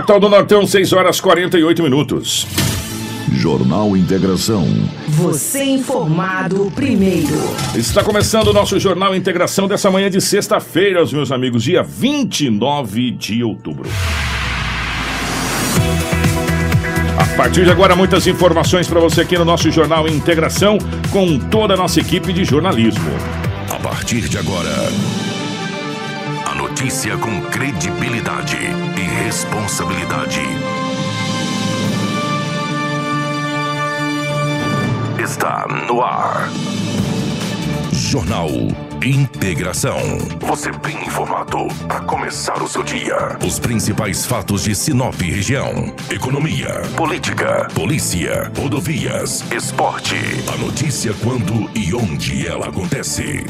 capital do Nortão, 6 horas 48 minutos. Jornal Integração. Você informado primeiro. Está começando o nosso Jornal Integração dessa manhã de sexta-feira, meus amigos, dia 29 de outubro. A partir de agora, muitas informações para você aqui no nosso Jornal Integração com toda a nossa equipe de jornalismo. A partir de agora, notícia com credibilidade e responsabilidade. Está no ar. Jornal Integração. Você bem informado para começar o seu dia. Os principais fatos de Sinop e região: economia, política, polícia, rodovias, esporte. A notícia quando e onde ela acontece.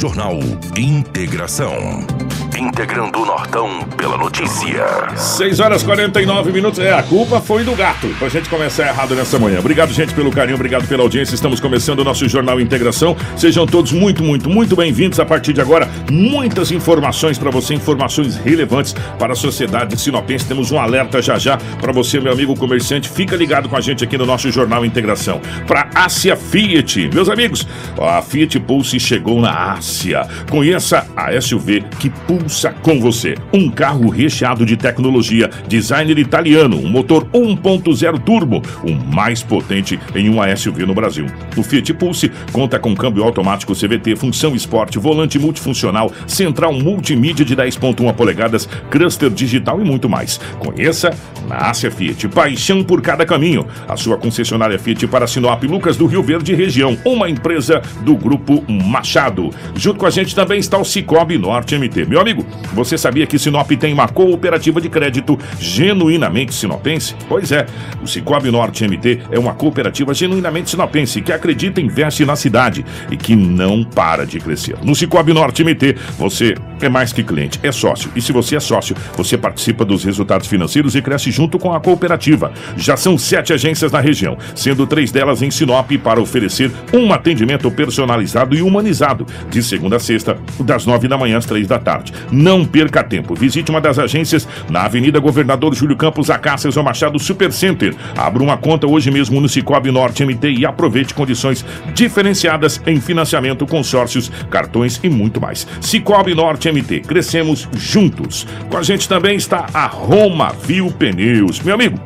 Jornal Integração. Integrando o Nortão pela notícia. 6 horas 49 minutos. É, a culpa foi do gato. Pra gente começar errado nessa manhã. Obrigado, gente, pelo carinho, obrigado pela audiência. Estamos começando o nosso Jornal Integração. Sejam todos muito, muito, muito bem-vindos. A partir de agora, muitas informações para você, informações relevantes para a sociedade sinopense. Temos um alerta já já para você, meu amigo comerciante. Fica ligado com a gente aqui no nosso Jornal Integração. Para Ásia Fiat, meus amigos, a Fiat Pulse chegou na Ásia. Conheça a SUV que pulsa com você. Um carro recheado de tecnologia, designer italiano, um motor 1.0 turbo, o mais potente em uma SUV no Brasil. O Fiat Pulse conta com câmbio automático CVT, função esporte, volante multifuncional, central multimídia de 10.1 polegadas, cluster digital e muito mais. Conheça na Ásia Fiat. Paixão por cada caminho. A sua concessionária Fiat para Sinop, Lucas do Rio Verde região, uma empresa do grupo Machado. Junto com a gente também está o Cicobi Norte MT. Meu amigo, você sabia que Sinop tem uma cooperativa de crédito genuinamente sinopense? Pois é, o Cicobi Norte MT é uma cooperativa genuinamente sinopense que acredita investe na cidade e que não para de crescer. No Cicobi Norte MT, você é mais que cliente, é sócio. E se você é sócio, você participa dos resultados financeiros e cresce junto com a cooperativa. Já são sete agências na região, sendo três delas em Sinop para oferecer um atendimento personalizado e humanizado, de segunda a sexta, das nove da manhã às três da tarde. Não perca tempo. Visite uma das agências na Avenida Governador Júlio Campos, Acácias ou Machado Supercenter. Abra uma conta hoje mesmo no Cicobi Norte MT e aproveite condições diferenciadas em financiamento, consórcios, cartões e muito mais. Cicobi Norte MT. Crescemos juntos. Com a gente também está a Roma Viu Pneus. Meu amigo,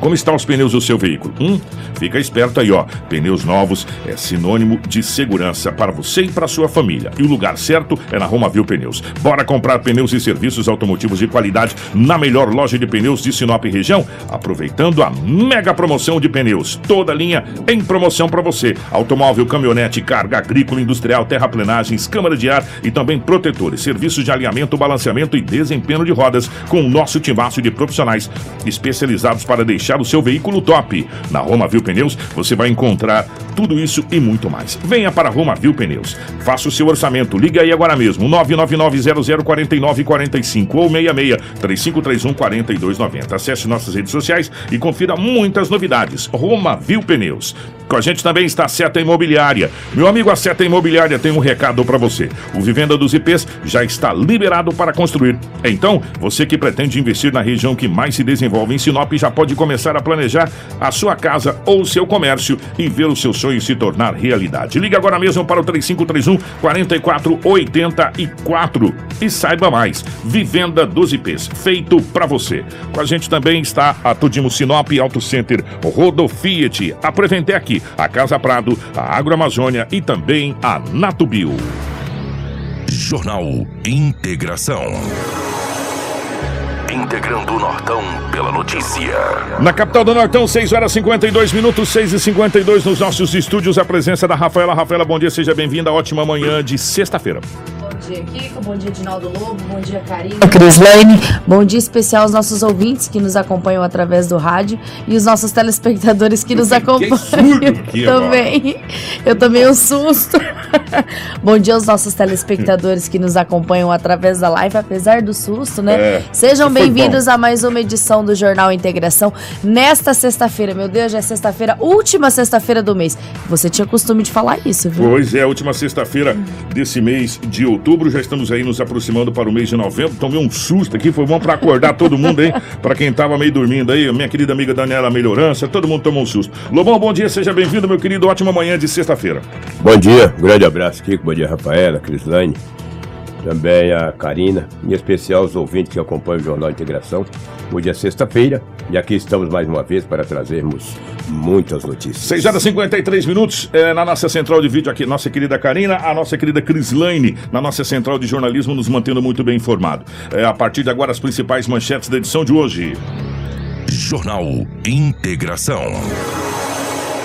como estão os pneus do seu veículo? Hum? Fica esperto aí, ó. Pneus novos é sinônimo de segurança para você e para sua família. E o lugar certo é na Roma Viu Pneus. Bora comprar pneus e serviços automotivos de qualidade na melhor loja de pneus de Sinop região, aproveitando a mega promoção de pneus. Toda linha em promoção para você. Automóvel, caminhonete, carga agrícola, industrial, terraplenagens, câmara de ar e também protetores, serviços de alinhamento, balanceamento e desempenho de rodas com o nosso timaço de profissionais especializados para deixar deixar o seu veículo top. Na Roma Viu Pneus você vai encontrar tudo isso e muito mais. Venha para Roma Viu Pneus. Faça o seu orçamento. Liga aí agora mesmo. 999-004945 ou 66-3531-4290. Acesse nossas redes sociais e confira muitas novidades. Roma Viu Pneus. Com a gente também está a Seta Imobiliária. Meu amigo, a Seta Imobiliária tem um recado para você. O Vivenda dos IPs já está liberado para construir. Então, você que pretende investir na região que mais se desenvolve em Sinop já pode começar a planejar a sua casa ou seu comércio e ver o seu sonho se tornar realidade. Ligue agora mesmo para o 3531 4484 e saiba mais. Vivenda dos IPs, feito para você. Com a gente também está a Tudimo Sinop Auto Center Rodo Fiat, a Preventec, a Casa Prado, a Agroamazônia e também a Natubio. Jornal Integração. Integrando o Nortão pela notícia. Na capital do Nortão, 6 horas 52 minutos, 6 e 52 nos nossos estúdios. A presença da Rafaela. Rafaela, bom dia, seja bem-vinda. Ótima manhã de sexta-feira. Bom dia, Kiko. Bom dia, Dinaldo Lobo. Bom dia, Karina. Crislane. Bom dia especial aos nossos ouvintes que nos acompanham através do rádio e os nossos telespectadores que nos acompanham aqui também. Eu tomei um susto. Bom dia aos nossos telespectadores que nos acompanham através da live, apesar do susto, né? É, Sejam bem-vindos a mais uma edição do Jornal Integração nesta sexta-feira. Meu Deus, já é sexta-feira, última sexta-feira do mês. Você tinha costume de falar isso, viu? Pois é, última sexta-feira desse mês de outubro. Outubro, já estamos aí nos aproximando para o mês de novembro. Tomei um susto aqui, foi bom para acordar todo mundo aí, para quem tava meio dormindo aí, minha querida amiga Daniela Melhorança, todo mundo tomou um susto. Lobão, bom dia, seja bem-vindo, meu querido, ótima manhã de sexta-feira. Bom dia, um grande abraço, Kiko, bom dia, Rafaela, Crislane, também a Karina, em especial os ouvintes que acompanham o Jornal Integração. Hoje é sexta-feira e aqui estamos mais uma vez para trazermos muitas notícias. 6 horas e 53 minutos é, na nossa central de vídeo aqui, nossa querida Karina, a nossa querida Crislaine, na nossa central de jornalismo, nos mantendo muito bem informado. É, a partir de agora, as principais manchetes da edição de hoje. Jornal Integração.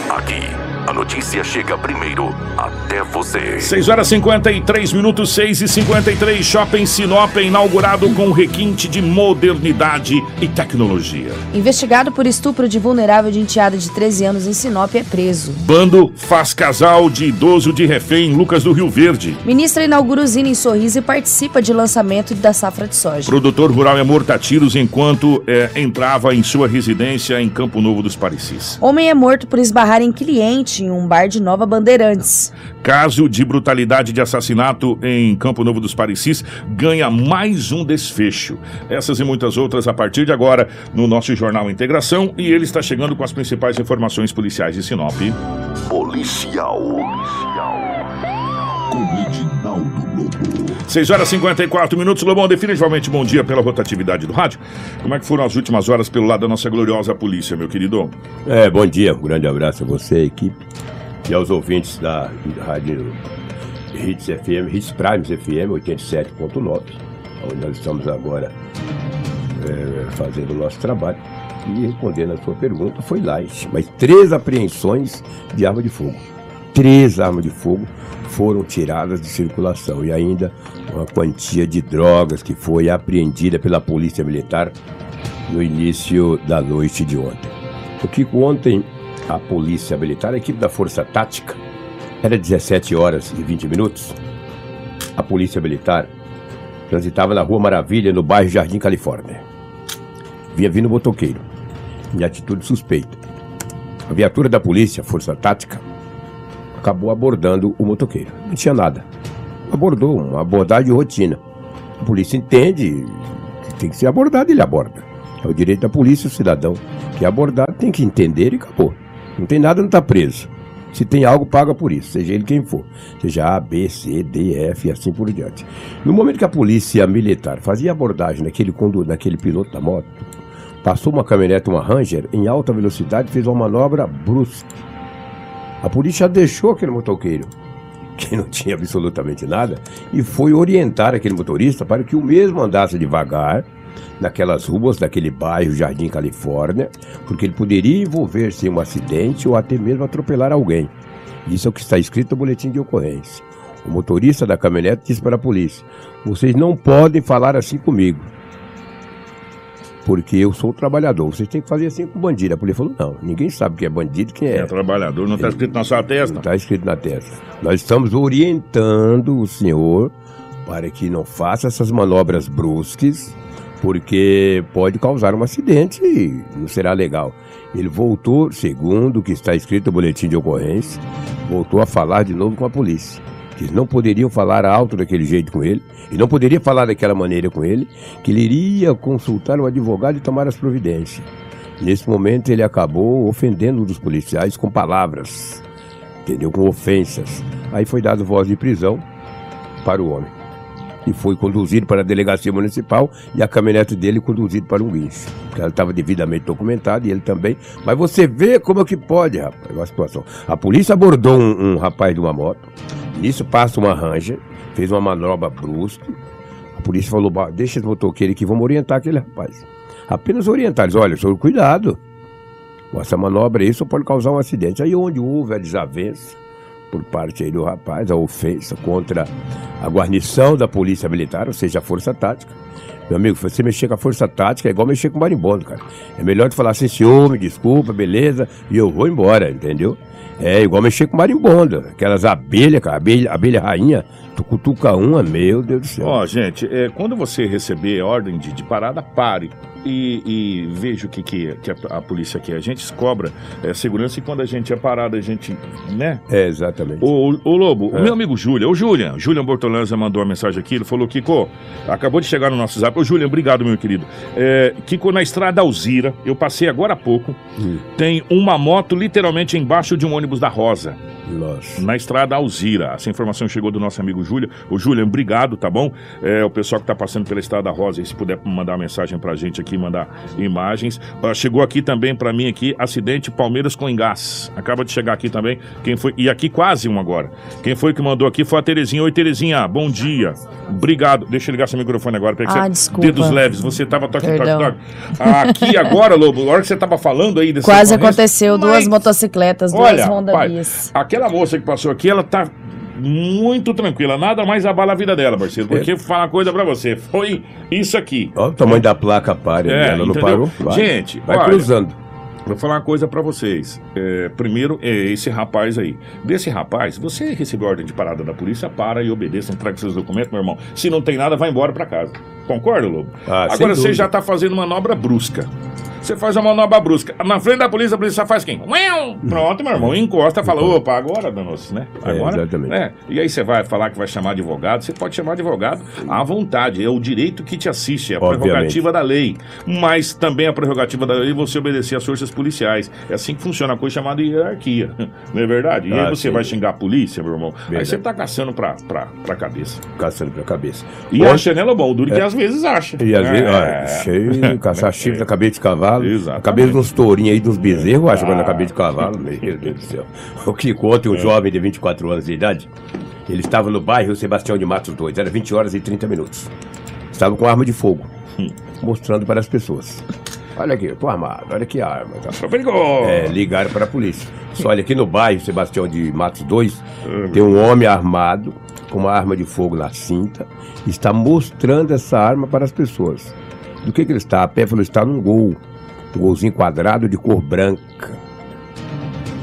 Aqui a notícia chega primeiro até você. 6 horas 53 minutos, 6 e 53 Shopping Sinop inaugurado com requinte de modernidade e tecnologia. Investigado por estupro de vulnerável de enteada de 13 anos em Sinop é preso. Bando faz casal de idoso de refém em Lucas do Rio Verde. Ministra inaugura usina em Sorriso e participa de lançamento da safra de soja. Produtor rural é morto a tiros enquanto é, entrava em sua residência em Campo Novo dos Parecis. Homem é morto por esbarrar em cliente em um bar de Nova Bandeirantes. Caso de brutalidade de assassinato em Campo Novo dos Parecis ganha mais um desfecho. Essas e muitas outras a partir de agora no nosso Jornal Integração e ele está chegando com as principais informações policiais de Sinop. Policial. 6 horas e 54 minutos. Lobão, definitivamente bom dia pela rotatividade do rádio. Como é que foram as últimas horas pelo lado da nossa gloriosa polícia, meu querido? É, bom dia, um grande abraço a você, equipe, e aos ouvintes da rádio Hits FM, Hits Primes FM 87.9, onde nós estamos agora é, fazendo o nosso trabalho. E respondendo a sua pergunta, foi lá, mas três apreensões de arma de fogo. Três armas de fogo foram tiradas de circulação e ainda uma quantia de drogas que foi apreendida pela Polícia Militar no início da noite de ontem. O que ontem a Polícia Militar, a equipe da Força Tática, era 17 horas e 20 minutos. A Polícia Militar transitava na Rua Maravilha, no bairro Jardim Califórnia. Vinha vindo motoqueiro, em atitude suspeita. A viatura da polícia, Força Tática, acabou abordando o motoqueiro. Não tinha nada. Abordou, uma abordagem de rotina. A polícia entende que tem que ser abordado, ele aborda. É o direito da polícia, o cidadão que é abordado tem que entender e acabou. Não tem nada, não está preso. Se tem algo, paga por isso, seja ele quem for. Seja A, B, C, D, F e assim por diante. No momento que a polícia militar fazia abordagem naquele, naquele piloto da moto, passou uma caminhonete, uma Ranger, em alta velocidade, fez uma manobra brusca a polícia deixou aquele motoqueiro, que não tinha absolutamente nada, e foi orientar aquele motorista para que o mesmo andasse devagar naquelas ruas daquele bairro Jardim Califórnia, porque ele poderia envolver-se em um acidente ou até mesmo atropelar alguém. Isso é o que está escrito no boletim de ocorrência. O motorista da caminhonete disse para a polícia: Vocês não podem falar assim comigo porque eu sou trabalhador. Vocês têm que fazer assim com bandido. A polícia falou: não, ninguém sabe quem é bandido, quem é. É trabalhador, não está escrito na sua testa? Não está escrito na testa. Nós estamos orientando o senhor para que não faça essas manobras brusques, porque pode causar um acidente e não será legal. Ele voltou, segundo o que está escrito no boletim de ocorrência, voltou a falar de novo com a polícia que não poderiam falar alto daquele jeito com ele, e não poderia falar daquela maneira com ele, que ele iria consultar o advogado e tomar as providências. Nesse momento ele acabou ofendendo um dos policiais com palavras, entendeu? Com ofensas. Aí foi dado voz de prisão para o homem. E foi conduzido para a delegacia municipal e a caminhonete dele conduzido para um guincho. Porque ela estava devidamente documentada e ele também. Mas você vê como é que pode, rapaz, a situação. A polícia abordou um, um rapaz de uma moto, Nisso passa uma Ranger, fez uma manobra brusca. A polícia falou: deixa esse motoqueiro aqui, vamos orientar aquele rapaz. Apenas orientar eles: olha, senhor, cuidado. Com essa manobra só pode causar um acidente. Aí onde houve a desavença por parte aí do rapaz, a ofensa contra a guarnição da polícia militar, ou seja, a força tática. Meu amigo, você mexer com a força tática é igual mexer com marimbondo, cara. É melhor tu falar assim, senhor, me desculpa, beleza, e eu vou embora, entendeu? É igual mexer com marimbondo. Aquelas abelhas, cara, abelha, abelha rainha, tu cutuca uma, meu Deus do céu. Ó, gente, é, quando você receber ordem de, de parada, pare. E, e vejo o que, que, que a, a, polícia quer. A gente cobra é, segurança e quando a gente é parado, a gente. né? É, exatamente. O, o, o Lobo, é. o meu amigo Júlia, o Julian, Julian Bortolanza mandou uma mensagem aqui, ele falou: Kiko, acabou de chegar no nosso zap. Ô, Julian, obrigado, meu querido. É, Kiko, na estrada Alzira, eu passei agora há pouco, hum. tem uma moto literalmente embaixo de um ônibus da Rosa. Nossa. Na estrada Alzira. Essa informação chegou do nosso amigo Júlio. O Júlio, obrigado, tá bom? É, o pessoal que está passando pela estrada Rosa, se puder mandar uma mensagem pra gente aqui, mandar imagens. Uh, chegou aqui também para mim aqui, acidente Palmeiras com engás. Acaba de chegar aqui também. Quem foi? E aqui quase um agora. Quem foi que mandou aqui foi a Terezinha. Oi, Terezinha, bom dia. Obrigado. Deixa eu ligar seu microfone agora. Ah, você... desculpa. Dedos leves. Você tava toque, toque, toque. Aqui agora, Lobo, a hora que você tava falando aí desse Quase aconteceu. Mas... Duas motocicletas, duas Olha, Honda pai, Aquela moça que passou aqui, ela tá muito tranquila. Nada mais abala a vida dela, parceiro. Porque é. falar uma coisa pra você. Foi isso aqui. Olha o tamanho da placa pare, é, ela não parou. Vai. Gente, vai olha, cruzando. Vou falar uma coisa para vocês. É, primeiro, é esse rapaz aí. Desse rapaz, você recebeu ordem de parada da polícia, para e obedeça, entrega seus documentos, meu irmão. Se não tem nada, vai embora para casa. Concorda, Lobo? Ah, Agora você já tá fazendo manobra brusca. Você faz a manobra brusca. Na frente da polícia, a polícia faz quem? Pronto, meu irmão, encosta, fala, opa, agora, danos, né? É, agora, é, exatamente. Né? E aí você vai falar que vai chamar advogado, você pode chamar advogado à vontade, é o direito que te assiste, é a Obviamente. prerrogativa da lei. Mas também a prerrogativa da lei é você obedecer às forças policiais. É assim que funciona a coisa chamada hierarquia, não é verdade? E ah, aí você sim. vai xingar a polícia, meu irmão, verdade. aí você tá caçando pra, pra, pra cabeça. Caçando pra cabeça. E Hoje... acha, né, Lobão? O duro é. que às vezes acha. E às é. vezes, olha, cheio, caçar chifre na cabeça de cavalo. Exato. Cabeça uns tourinhos aí, dos bezerros, acho, quando eu acabei de cavalo. Meu Deus do céu. O que conta, um é. jovem de 24 anos de idade, ele estava no bairro Sebastião de Matos 2, era 20 horas e 30 minutos. Estava com arma de fogo, hum. mostrando para as pessoas. Olha aqui, eu tô armado, olha que arma. Tá? É, ligaram para a polícia. Só olha aqui no bairro Sebastião de Matos 2, tem um homem armado, com uma arma de fogo na cinta, está mostrando essa arma para as pessoas. Do que, que ele está? A pé falou, está num gol um golzinho quadrado de cor branca.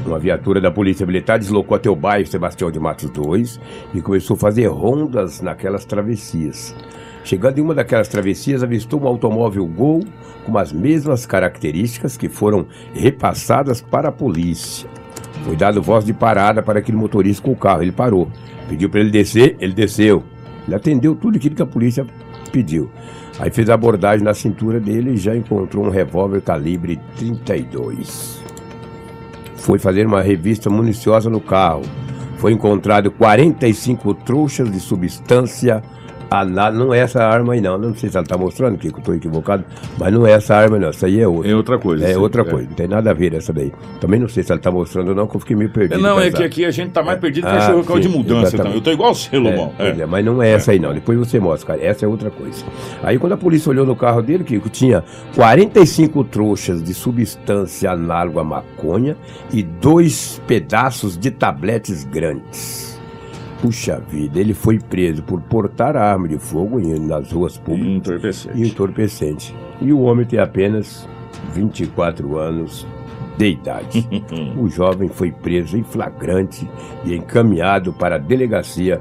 Uma viatura da Polícia Militar deslocou até o bairro Sebastião de Matos 2 e começou a fazer rondas naquelas travessias. Chegando em uma daquelas travessias, avistou um automóvel Gol com as mesmas características que foram repassadas para a polícia. Foi dado voz de parada para aquele motorista com o carro. Ele parou. Pediu para ele descer, ele desceu. Ele atendeu tudo aquilo que a polícia pediu. Aí fez a abordagem na cintura dele e já encontrou um revólver calibre 32. Foi fazer uma revista municiosa no carro. Foi encontrado 45 trouxas de substância ah, não é essa arma aí não. Não sei se ela está mostrando, que eu estou equivocado, mas não é essa arma não. Essa aí é outra. É outra coisa. É sim, outra é. coisa. Não tem nada a ver essa daí. Também não sei se ela está mostrando ou não, que eu fiquei meio perdido. Não, é que aqui a gente está mais perdido que ah, local de mudança também. Eu estou igual você, Lomão. É, é. mas não é essa aí não. Depois você mostra, cara. Essa é outra coisa. Aí quando a polícia olhou no carro dele, que tinha 45 trouxas de substância análoga à maconha e dois pedaços de tabletes grandes. Puxa vida, ele foi preso por portar arma de fogo nas ruas públicas. Entorpecente. E entorpecente. E o homem tem apenas 24 anos de idade. o jovem foi preso em flagrante e encaminhado para a delegacia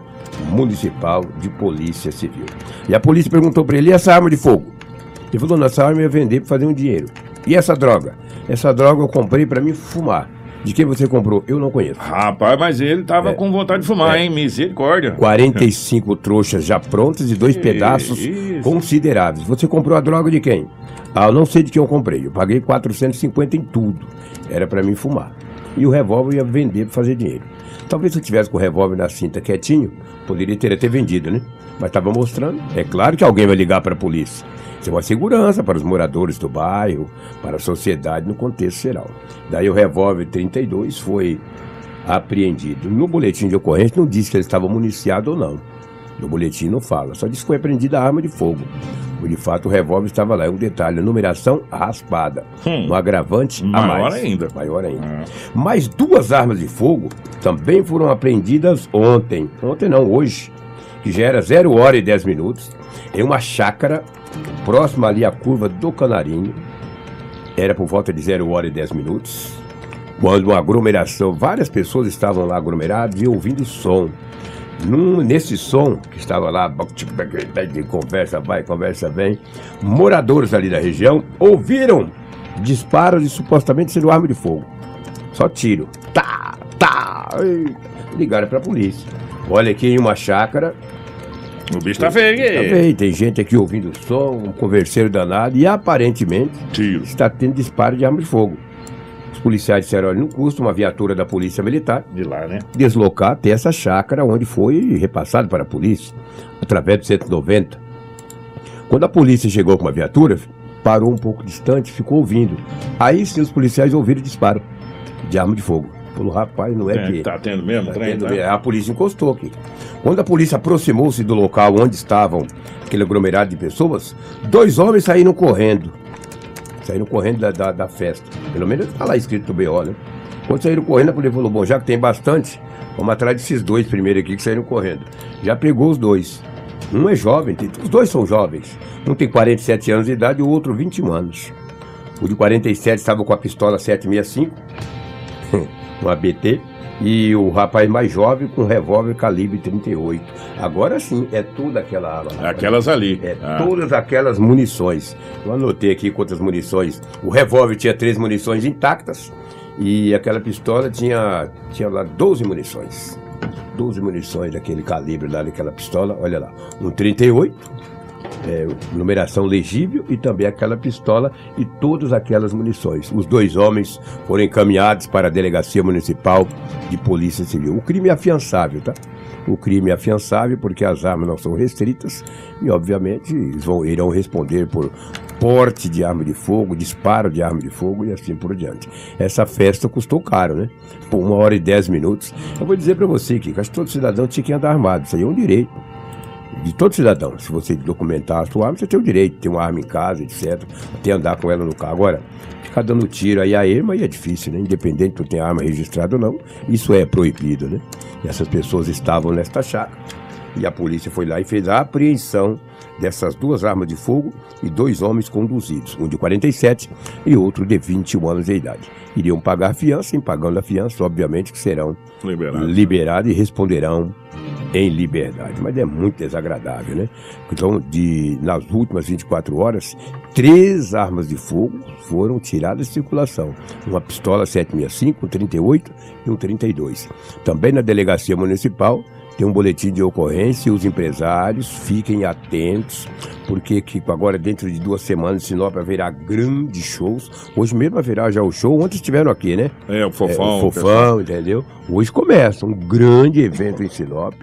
municipal de polícia civil. E a polícia perguntou para ele: e essa arma de fogo? Ele falou: não, essa arma eu ia vender para fazer um dinheiro. E essa droga? Essa droga eu comprei para me fumar. De quem você comprou? Eu não conheço. Rapaz, mas ele tava é. com vontade de fumar, é. hein? Misericórdia. 45 trouxas já prontas e dois pedaços Isso. consideráveis. Você comprou a droga de quem? Ah, eu não sei de quem eu comprei. Eu paguei 450 em tudo. Era para mim fumar. E o revólver ia vender para fazer dinheiro. Talvez se eu tivesse com o revólver na cinta quietinho, poderia ter até vendido, né? Mas estava mostrando. É claro que alguém vai ligar para a polícia. Isso é uma segurança para os moradores do bairro, para a sociedade no contexto geral. Daí o revólver 32 foi apreendido. No boletim de ocorrência não diz que ele estava municiado ou não. No boletim não fala, só diz que foi apreendida a arma de fogo. De fato, o revólver estava lá. É um detalhe, a numeração raspada. Hum, um agravante maior a mais. ainda. Maior ainda. Hum. Mais duas armas de fogo também foram apreendidas ontem. Ontem não, hoje. Que já era 0 hora e 10 minutos. Em uma chácara próximo ali à curva do Canarinho. Era por volta de 0 hora e 10 minutos. Quando uma aglomeração, várias pessoas estavam lá aglomeradas e ouvindo som. Num, nesse som que estava lá, de conversa vai, conversa vem, moradores ali da região ouviram disparos e supostamente sendo arma de fogo. Só tiro. Tá, tá. E ligaram para a polícia. Olha aqui em uma chácara. O bicho tá feio, Tá feio. Tem gente aqui ouvindo o som, um converseiro danado e aparentemente Tiro. está tendo disparo de arma de fogo. Os policiais disseram, olha, não custa uma viatura da polícia militar De lá, né? deslocar até essa chácara onde foi repassado para a polícia, através do 190. Quando a polícia chegou com uma viatura, parou um pouco distante, ficou ouvindo. Aí sim os policiais ouviram disparo de arma de fogo. Falou, rapaz, não é, É, que. tá tendo mesmo, Tá trem, tendo né? A polícia encostou aqui. Quando a polícia aproximou-se do local onde estavam aquele aglomerado de pessoas, dois homens saíram correndo. Saíram correndo da, da, da festa. Pelo menos está lá escrito BO, né? Quando saíram correndo, a polícia falou: bom, já que tem bastante, vamos atrás desses dois primeiro aqui que saíram correndo. Já pegou os dois. Um é jovem, os dois são jovens. Um tem 47 anos de idade e o outro 21 anos. O de 47 estava com a pistola 765 um ABT, e o rapaz mais jovem com revólver calibre 38. Agora sim, é toda aquela arma. Aquelas ali. É Ah. todas aquelas munições. Eu anotei aqui quantas munições. O revólver tinha três munições intactas e aquela pistola tinha, tinha lá 12 munições. 12 munições daquele calibre lá daquela pistola, olha lá. Um 38, é, numeração legível e também aquela pistola e todas aquelas munições. Os dois homens foram encaminhados para a Delegacia Municipal de Polícia Civil. O crime é afiançável, tá? O crime é afiançável porque as armas não são restritas e, obviamente, eles vão, irão responder por porte de arma de fogo, disparo de arma de fogo e assim por diante. Essa festa custou caro, né? Por uma hora e dez minutos. Eu vou dizer para você que acho que todo cidadão tinha que andar armado. Isso aí é um direito de todo cidadão. Se você documentar a sua arma, você tem o direito de ter uma arma em casa, etc. Até andar com ela no carro. Agora, ficar dando tiro aí a erma aí é difícil, né? Independente de tu ter arma registrada ou não, isso é proibido, né? E essas pessoas estavam nesta chácara. E a polícia foi lá e fez a apreensão dessas duas armas de fogo e dois homens conduzidos, um de 47 e outro de 21 anos de idade. Iriam pagar fiança, em pagando a fiança, obviamente que serão Liberado. liberados e responderão em liberdade. Mas é muito desagradável, né? Então, de, nas últimas 24 horas, três armas de fogo foram tiradas de circulação. Uma pistola 765, um 38 e um 32. Também na delegacia municipal tem um boletim de ocorrência e os empresários fiquem atentos, porque que agora dentro de duas semanas Sinop haverá grandes shows. Hoje mesmo haverá já o show, ontem estiveram aqui, né? É, o fofão. É, o fofão, entendeu? Hoje começa um grande evento em Sinop.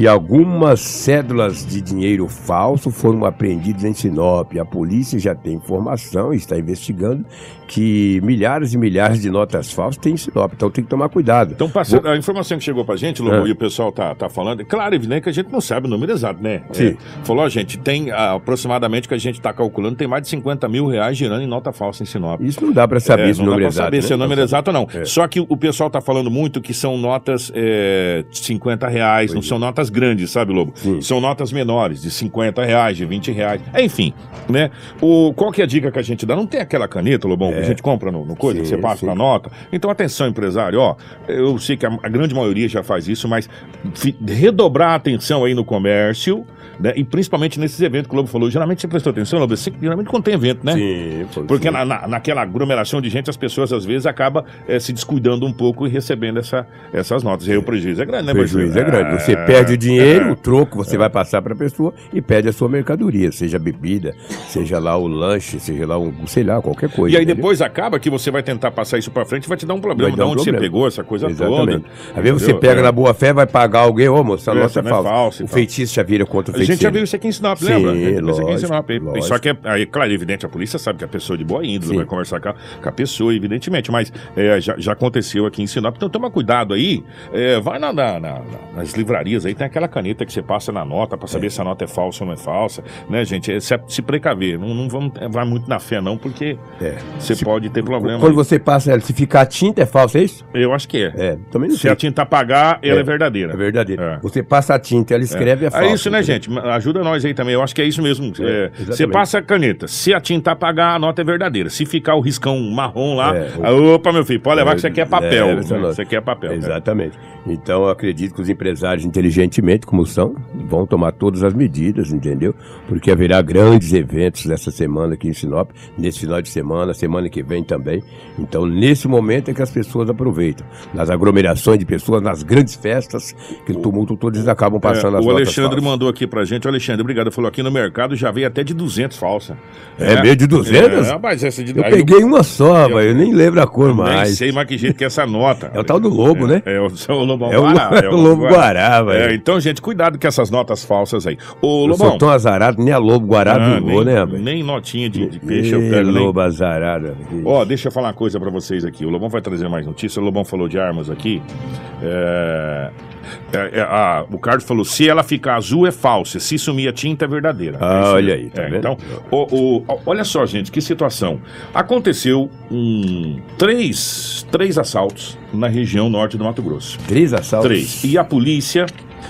E algumas cédulas de dinheiro falso foram apreendidas em Sinop. A polícia já tem informação e está investigando que milhares e milhares de notas falsas tem em Sinop. Então tem que tomar cuidado. Então, passando, a informação que chegou pra gente, Lobo, É. e o pessoal tá, tá falando, é claro, evidente que a gente não sabe o número exato, né? Sim. É, falou, gente, tem ah, aproximadamente que a gente tá calculando, tem mais de 50 mil reais girando em nota falsa em Sinop. Isso não dá para saber É, esse não dá número pra exato. saber né? se é o número exato ou não. É. Só que o pessoal tá falando muito que são notas é, de 50 reais, não são notas grandes, sabe, Lobo? é. Sim. São notas menores, de 50 reais, de 20 reais. Enfim, né? O, qual que é a dica que a gente dá? Não tem aquela caneta, Lobão, que a gente compra no, no coisa, que É. Sim, você passa sim. na nota. Então, atenção, empresário, ó. Eu sei que a, a grande maioria já faz isso, mas fi- redobrar a atenção aí no comércio, né? E principalmente nesses eventos que o Lobo falou. Geralmente você prestou atenção, Lobo? Você- Geralmente quando tem evento, né? Sim, pô, Porque sim. na, na- naquela aglomeração de gente, as pessoas às vezes acabam eh, se descuidando um pouco e recebendo essa, essas notas. E aí o prejuízo é grande, né, O prejuízo é grande. Você É, perde o dinheiro, é. o troco você vai passar para a pessoa e perde a sua mercadoria, seja bebida, seja lá o lanche, seja lá um, sei lá, qualquer coisa. E aí entendeu? depois acaba que você vai tentar passar isso pra frente e vai te dar um problema. Vai De dar um onde você problema. pegou essa coisa Exatamente. toda. Às vezes você pega É. na boa fé, vai pagar alguém, ô moço, a É, nossa é é falsa. falsa o feitiço já vira contra o A gente já viu isso aqui em Sinop, Sim, lembra? A viu isso aqui em lógico, Sinop. aí. lógico. Só que, é, aí, claro, evidente, a polícia sabe que a pessoa é de boa índole Sim. vai conversar com a, com a pessoa, evidentemente, mas é, já, já aconteceu aqui em Sinop. Então toma cuidado aí. É, vai na, na- na- nas livrarias aí, tem aquela caneta que você passa na nota pra saber se a nota é falsa ou não é falsa. Né, gente? É, se, se precaver. Não, não vamos é, vai muito na fé, não, porque É. você pode ter problema. Quando você passa ela, se ficar tinta, é falso, é isso? Eu acho que é. É, também não Se sei. a tinta apagar, ela é, É, verdadeira. É verdadeiro. É. Você passa a tinta, ela escreve, é, É, falso. isso, né, gente? Ajuda nós aí também. Eu acho que é isso mesmo. É, É, você passa a caneta. Se a tinta apagar, a nota é verdadeira. Se ficar o riscão marrom lá, É, ah, opa, meu filho, pode levar que isso aqui é papel. Aqui é papel. Exatamente. Então, eu acredito que os empresários, inteligentemente, como são, vão tomar todas as medidas, entendeu? Porque haverá grandes eventos essa semana aqui em Sinop, nesse final de semana, semana que vem também. Então, nesse momento é que as pessoas aproveitam. Nas aglomerações de pessoas, nas grandes festas, que o tumulto todos eles acabam passando é, as O Alexandre falsas. mandou aqui pra gente. O Alexandre, obrigado. Falou aqui no mercado já veio até de 200 falsa. É meio de 200? É, mas essa de Eu aí peguei uma só, eu- mas eu nem lembro a cor Nem mais. sei mais que jeito que é essa nota. É o tal do lobo, né? É, é o, é o Lobão É o, Guará, é o Lobo Guará, velho. É, então, gente, cuidado com essas notas falsas aí. Ô, Eu Lobão. sou tão azarado, nem a Lobo Guará ah, vingou, nem, né, velho? nem notinha de, de peixe eu Ê, pego. nem- Lobo azarado. Ó, deixa eu falar uma coisa pra vocês aqui. O Lobão vai trazer mais notícias. O Lobão falou de armas aqui. É, é, é, a- o Carlos falou: se ela ficar azul é falsa, se sumir a tinta é verdadeira. Ah, É olha aí, tá É, então, o- o- olha só, gente, que situação. Aconteceu um, três, três assaltos na região norte do Mato Grosso. Três assaltos. Três. E a polícia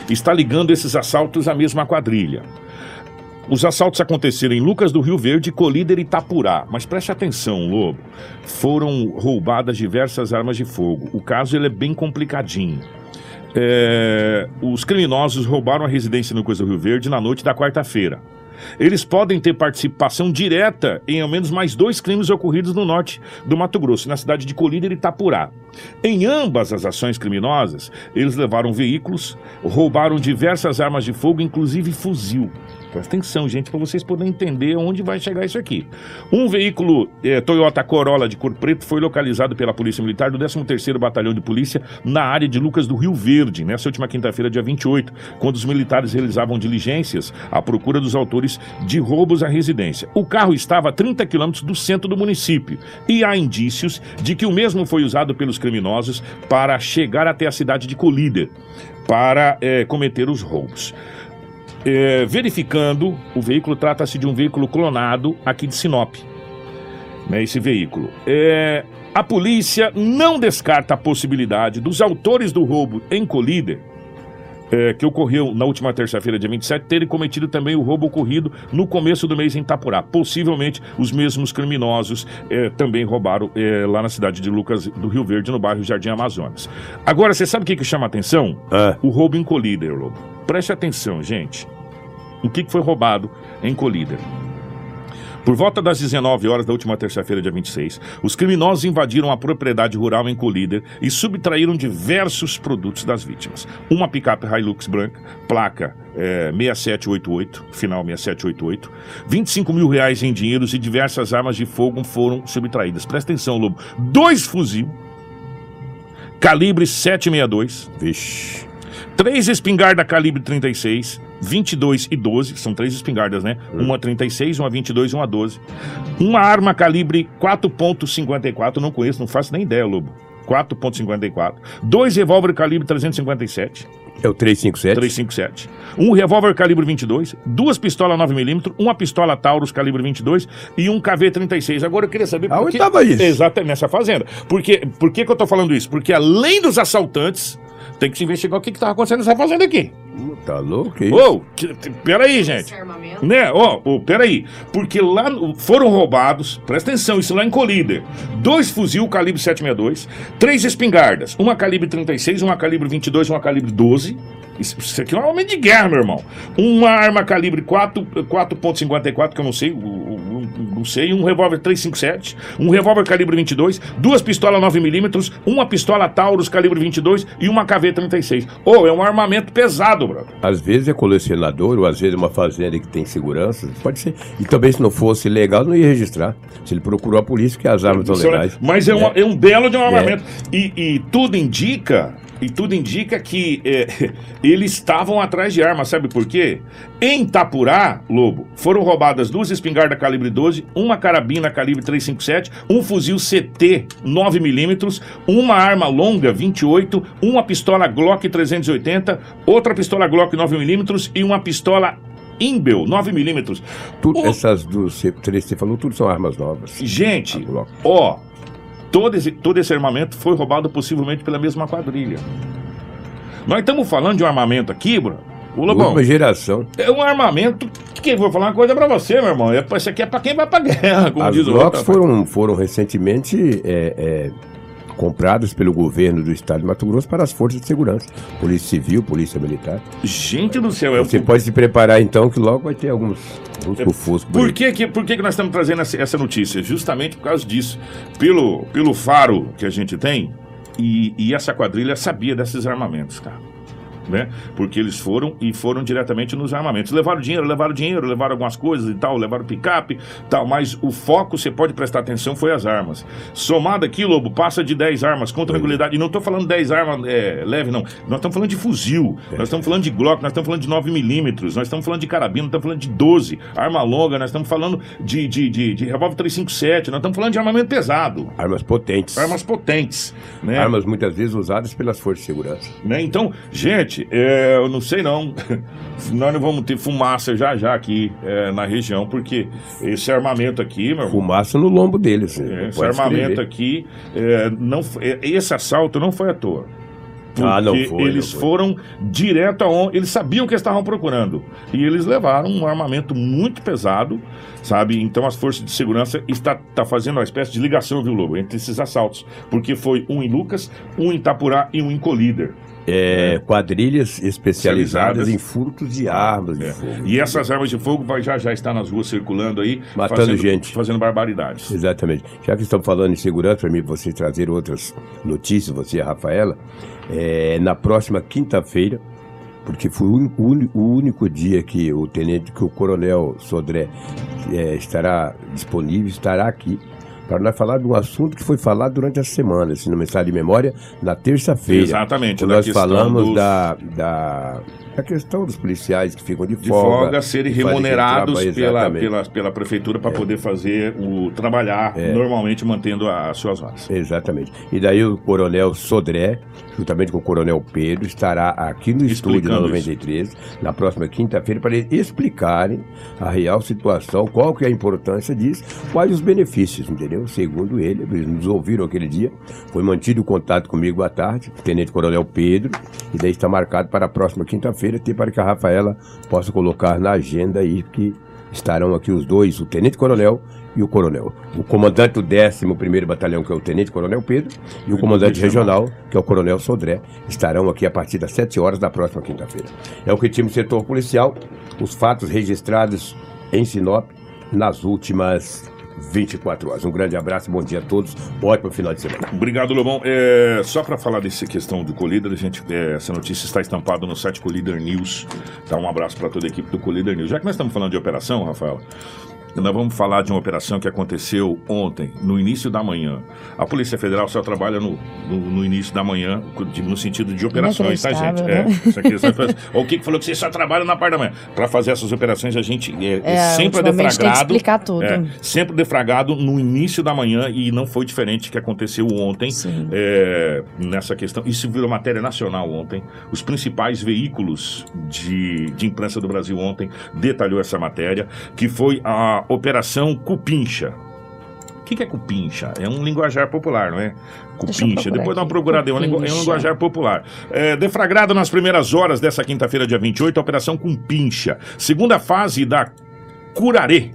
está ligando esses assaltos à mesma quadrilha. Os assaltos aconteceram em Lucas do Rio Verde, Colíder e Itapurá. Mas preste atenção, Lobo. Foram roubadas diversas armas de fogo. O caso ele é bem complicadinho. É, os criminosos roubaram a residência no do Rio Verde na noite da quarta-feira. Eles podem ter participação direta em ao menos mais dois crimes ocorridos no norte do Mato Grosso, na cidade de Colíder e Itapurá. Em ambas as ações criminosas, eles levaram veículos, roubaram diversas armas de fogo, inclusive fuzil. Presta atenção, gente, para vocês poderem entender onde vai chegar isso aqui. Um veículo eh, Toyota Corolla de cor preto foi localizado pela Polícia Militar do 13º Batalhão de Polícia na área de Lucas do Rio Verde, nessa última quinta-feira, dia 28, quando os militares realizavam diligências à procura dos autores de roubos à residência. O carro estava a 30 quilômetros do centro do município e há indícios de que o mesmo foi usado pelos criminosos para chegar até a cidade de Colíder para eh, cometer os roubos. É, verificando, o veículo trata-se de um veículo clonado aqui de Sinop. Né, esse veículo. É, a polícia não descarta a possibilidade dos autores do roubo em Colíder, é, que ocorreu na última terça-feira, dia 27, terem cometido também o roubo ocorrido no começo do mês em Itapurá. Possivelmente os mesmos criminosos é, também roubaram é, lá na cidade de Lucas do Rio Verde, no bairro Jardim Amazonas. Agora, você sabe o que, que chama atenção? Ah, O roubo em Colíder, Lobo. Preste atenção, gente. O que que foi roubado em Colíder? Por volta das 19 horas da última terça-feira, dia 26, os criminosos invadiram a propriedade rural em Colíder e subtraíram diversos produtos das vítimas. Uma picape Hilux branca, placa eh, 6788, final 6788, 25 mil reais em dinheiros e diversas armas de fogo foram subtraídas. Presta atenção, Lobo. Dois fuzil, calibre 762, vixe. Três espingarda calibre 36, 22 e 12, são três espingardas, né? Uma 36, uma 22 e uma 12. Uma arma calibre 4.54, não conheço, não faço nem ideia, Lobo. 4.54. Dois revólver calibre 357, É o 357? 357. Um revólver calibre 22, duas pistolas 9mm, uma pistola Taurus calibre 22 e um KV-36. Agora eu queria saber por Aonde que... tava isso? Exatamente, nessa fazenda. Por, que, por que, que eu tô falando isso? Porque além dos assaltantes, tem que se investigar o que, que tava acontecendo nessa fazenda aqui. Tá louco? hein? Ô, peraí, gente. Né, ó, ó, peraí. Porque lá foram roubados, presta atenção, isso lá em Colíder. Dois fuzil calibre 762, três espingardas, uma calibre 36, uma calibre 22 e uma calibre 12. Isso, isso aqui é um homem de guerra, meu irmão. Uma arma calibre 4 4.54, que eu não sei, o- o- o- não sei, um revólver 357, um revólver calibre 22, duas pistolas 9mm, uma pistola Taurus calibre 22 e uma KV-36. Ô, é um armamento pesado, brother. Às vezes é colecionador, ou às vezes é uma fazenda que tem segurança. Pode ser. E também, se não fosse legal, não ia registrar. Se ele procurou a polícia, que as armas são Isso é- legais. Mas é, uma- é um belo de um É. armamento. E, e tudo indica. E tudo indica que é, eles estavam atrás de armas, sabe por quê? Em Itapurá, Lobo, foram roubadas duas espingardas calibre 12, uma carabina calibre 357, um fuzil CT 9mm, uma arma longa 28, uma pistola Glock 380, outra pistola Glock 9mm e uma pistola Imbel 9mm. Tudo, O- essas duas, três que você falou, tudo são armas novas. Gente, ó, todo esse, todo esse armamento foi roubado possivelmente pela mesma quadrilha. Nós estamos falando de um armamento aqui, bro. Ô, Lobão, Última geração. é um armamento que vou falar uma coisa pra você, meu irmão. É, isso aqui é pra quem vai pra guerra, como As diz o Glocks outro. foram, foram recentemente é, é, compradas pelo governo do estado de Mato Grosso para as forças de segurança, Polícia Civil, Polícia Militar. Gente do céu, é Você pode se preparar então que logo vai ter alguns busco-fusco. Por que, que, por que, que nós estamos trazendo essa, essa notícia? Justamente por causa disso. Pelo, pelo faro que a gente tem, e, e essa quadrilha sabia desses armamentos, cara né? Porque eles foram e foram diretamente nos armamentos. Levaram dinheiro, levaram dinheiro, levaram algumas coisas e tal, levaram picape, tal, mas o foco, você pode prestar atenção, foi as armas. Somado aqui, Lobo, passa de 10 armas com tranquilidade. E não estou falando 10 armas é, leve, não. Nós estamos falando de fuzil, é. nós estamos falando de Glock, nós estamos falando de 9mm, nós estamos falando de carabina, nós estamos falando de 12, arma longa, nós estamos falando de, de, de, de revólver 357, nós estamos falando de armamento pesado. Armas potentes. Armas potentes. Né? Armas muitas vezes usadas pelas forças de segurança. Né? Então, gente, é, eu não sei não. Nós não vamos ter fumaça já já aqui é, na região, porque esse armamento aqui, meu Fumaça no lombo deles. É, esse armamento escrever. aqui, é, não, é, esse assalto não foi à toa. ah, não foi, eles não foi. foram direto aonde. Eles sabiam que estavam procurando. E eles levaram um armamento muito pesado, sabe? Então as forças de segurança está, tá fazendo uma espécie de ligação, viu, Lobo, entre esses assaltos. Porque foi um em Lucas, um em Itapurá e um em Colíder. É, quadrilhas especializadas em furtos de armas de é. fogo. E essas armas de fogo vai já já estar nas ruas circulando aí, matando fazendo, gente, fazendo barbaridades. Exatamente. Já que estamos falando em segurança, para mim você trazer outras notícias, você e a Rafaela, é, na próxima quinta-feira, porque foi o, o, único dia que o tenente, que o coronel Sodré é, estará disponível, estará aqui para nós falar de um assunto que foi falado durante a semana, assim, no mensagem de memória, na terça-feira. Exatamente. Nós falamos dos... da, da a questão dos policiais que ficam de, de folga, folga serem remunerados pela, pela, pela prefeitura para é. poder fazer o trabalhar é. normalmente mantendo as suas horas. Exatamente. E daí o coronel Sodré, juntamente com o coronel Pedro, estará aqui no estúdio na 93, isso. na próxima quinta-feira, para eles explicarem a real situação, qual que é a importância disso, quais os benefícios, entendeu? Segundo ele, eles nos ouviram aquele dia, foi mantido o contato comigo à tarde, o tenente coronel Pedro, e daí está marcado para a próxima quinta-feira quinta-feira, para que a Rafaela possa colocar na agenda aí que estarão aqui os dois, o Tenente Coronel e o Coronel. O comandante do 11º Batalhão, que é o Tenente Coronel Pedro, e o comandante regional, que é o Coronel Sodré, estarão aqui a partir das 7 horas da próxima quinta-feira. É o que time setor policial, os fatos registrados em Sinop nas últimas 24 horas. Um grande abraço, bom dia a todos, ótimo final de semana. Obrigado, Lobão. É, só para falar dessa questão do Colíder, a gente, é, essa notícia está estampada no site Colíder News. Tá, um abraço para toda a equipe do Colíder News. Já que nós estamos falando de operação, Rafael, nós vamos falar de uma operação que aconteceu ontem, no início da manhã. A Polícia Federal só trabalha no, no, no início da manhã, no sentido de operações, tá, gente? Né? É, isso aqui, o que falou que você só trabalha na parte da manhã. Para fazer essas operações, a gente é, é sempre é defragado. Tem que explicar tudo. É, sempre defragado no início da manhã e não foi diferente que aconteceu ontem é, nessa questão. Isso virou matéria nacional ontem. Os principais veículos de, de imprensa do Brasil ontem detalhou essa matéria, que foi a Operação Cupincha. O que, que é cupincha? É um linguajar popular, não é? Cupincha. Depois dá uma procurada, é um, é um linguajar popular. É, deflagrado nas primeiras horas dessa quinta-feira, dia 28, a Operação Cupincha. Segunda fase da Curaré.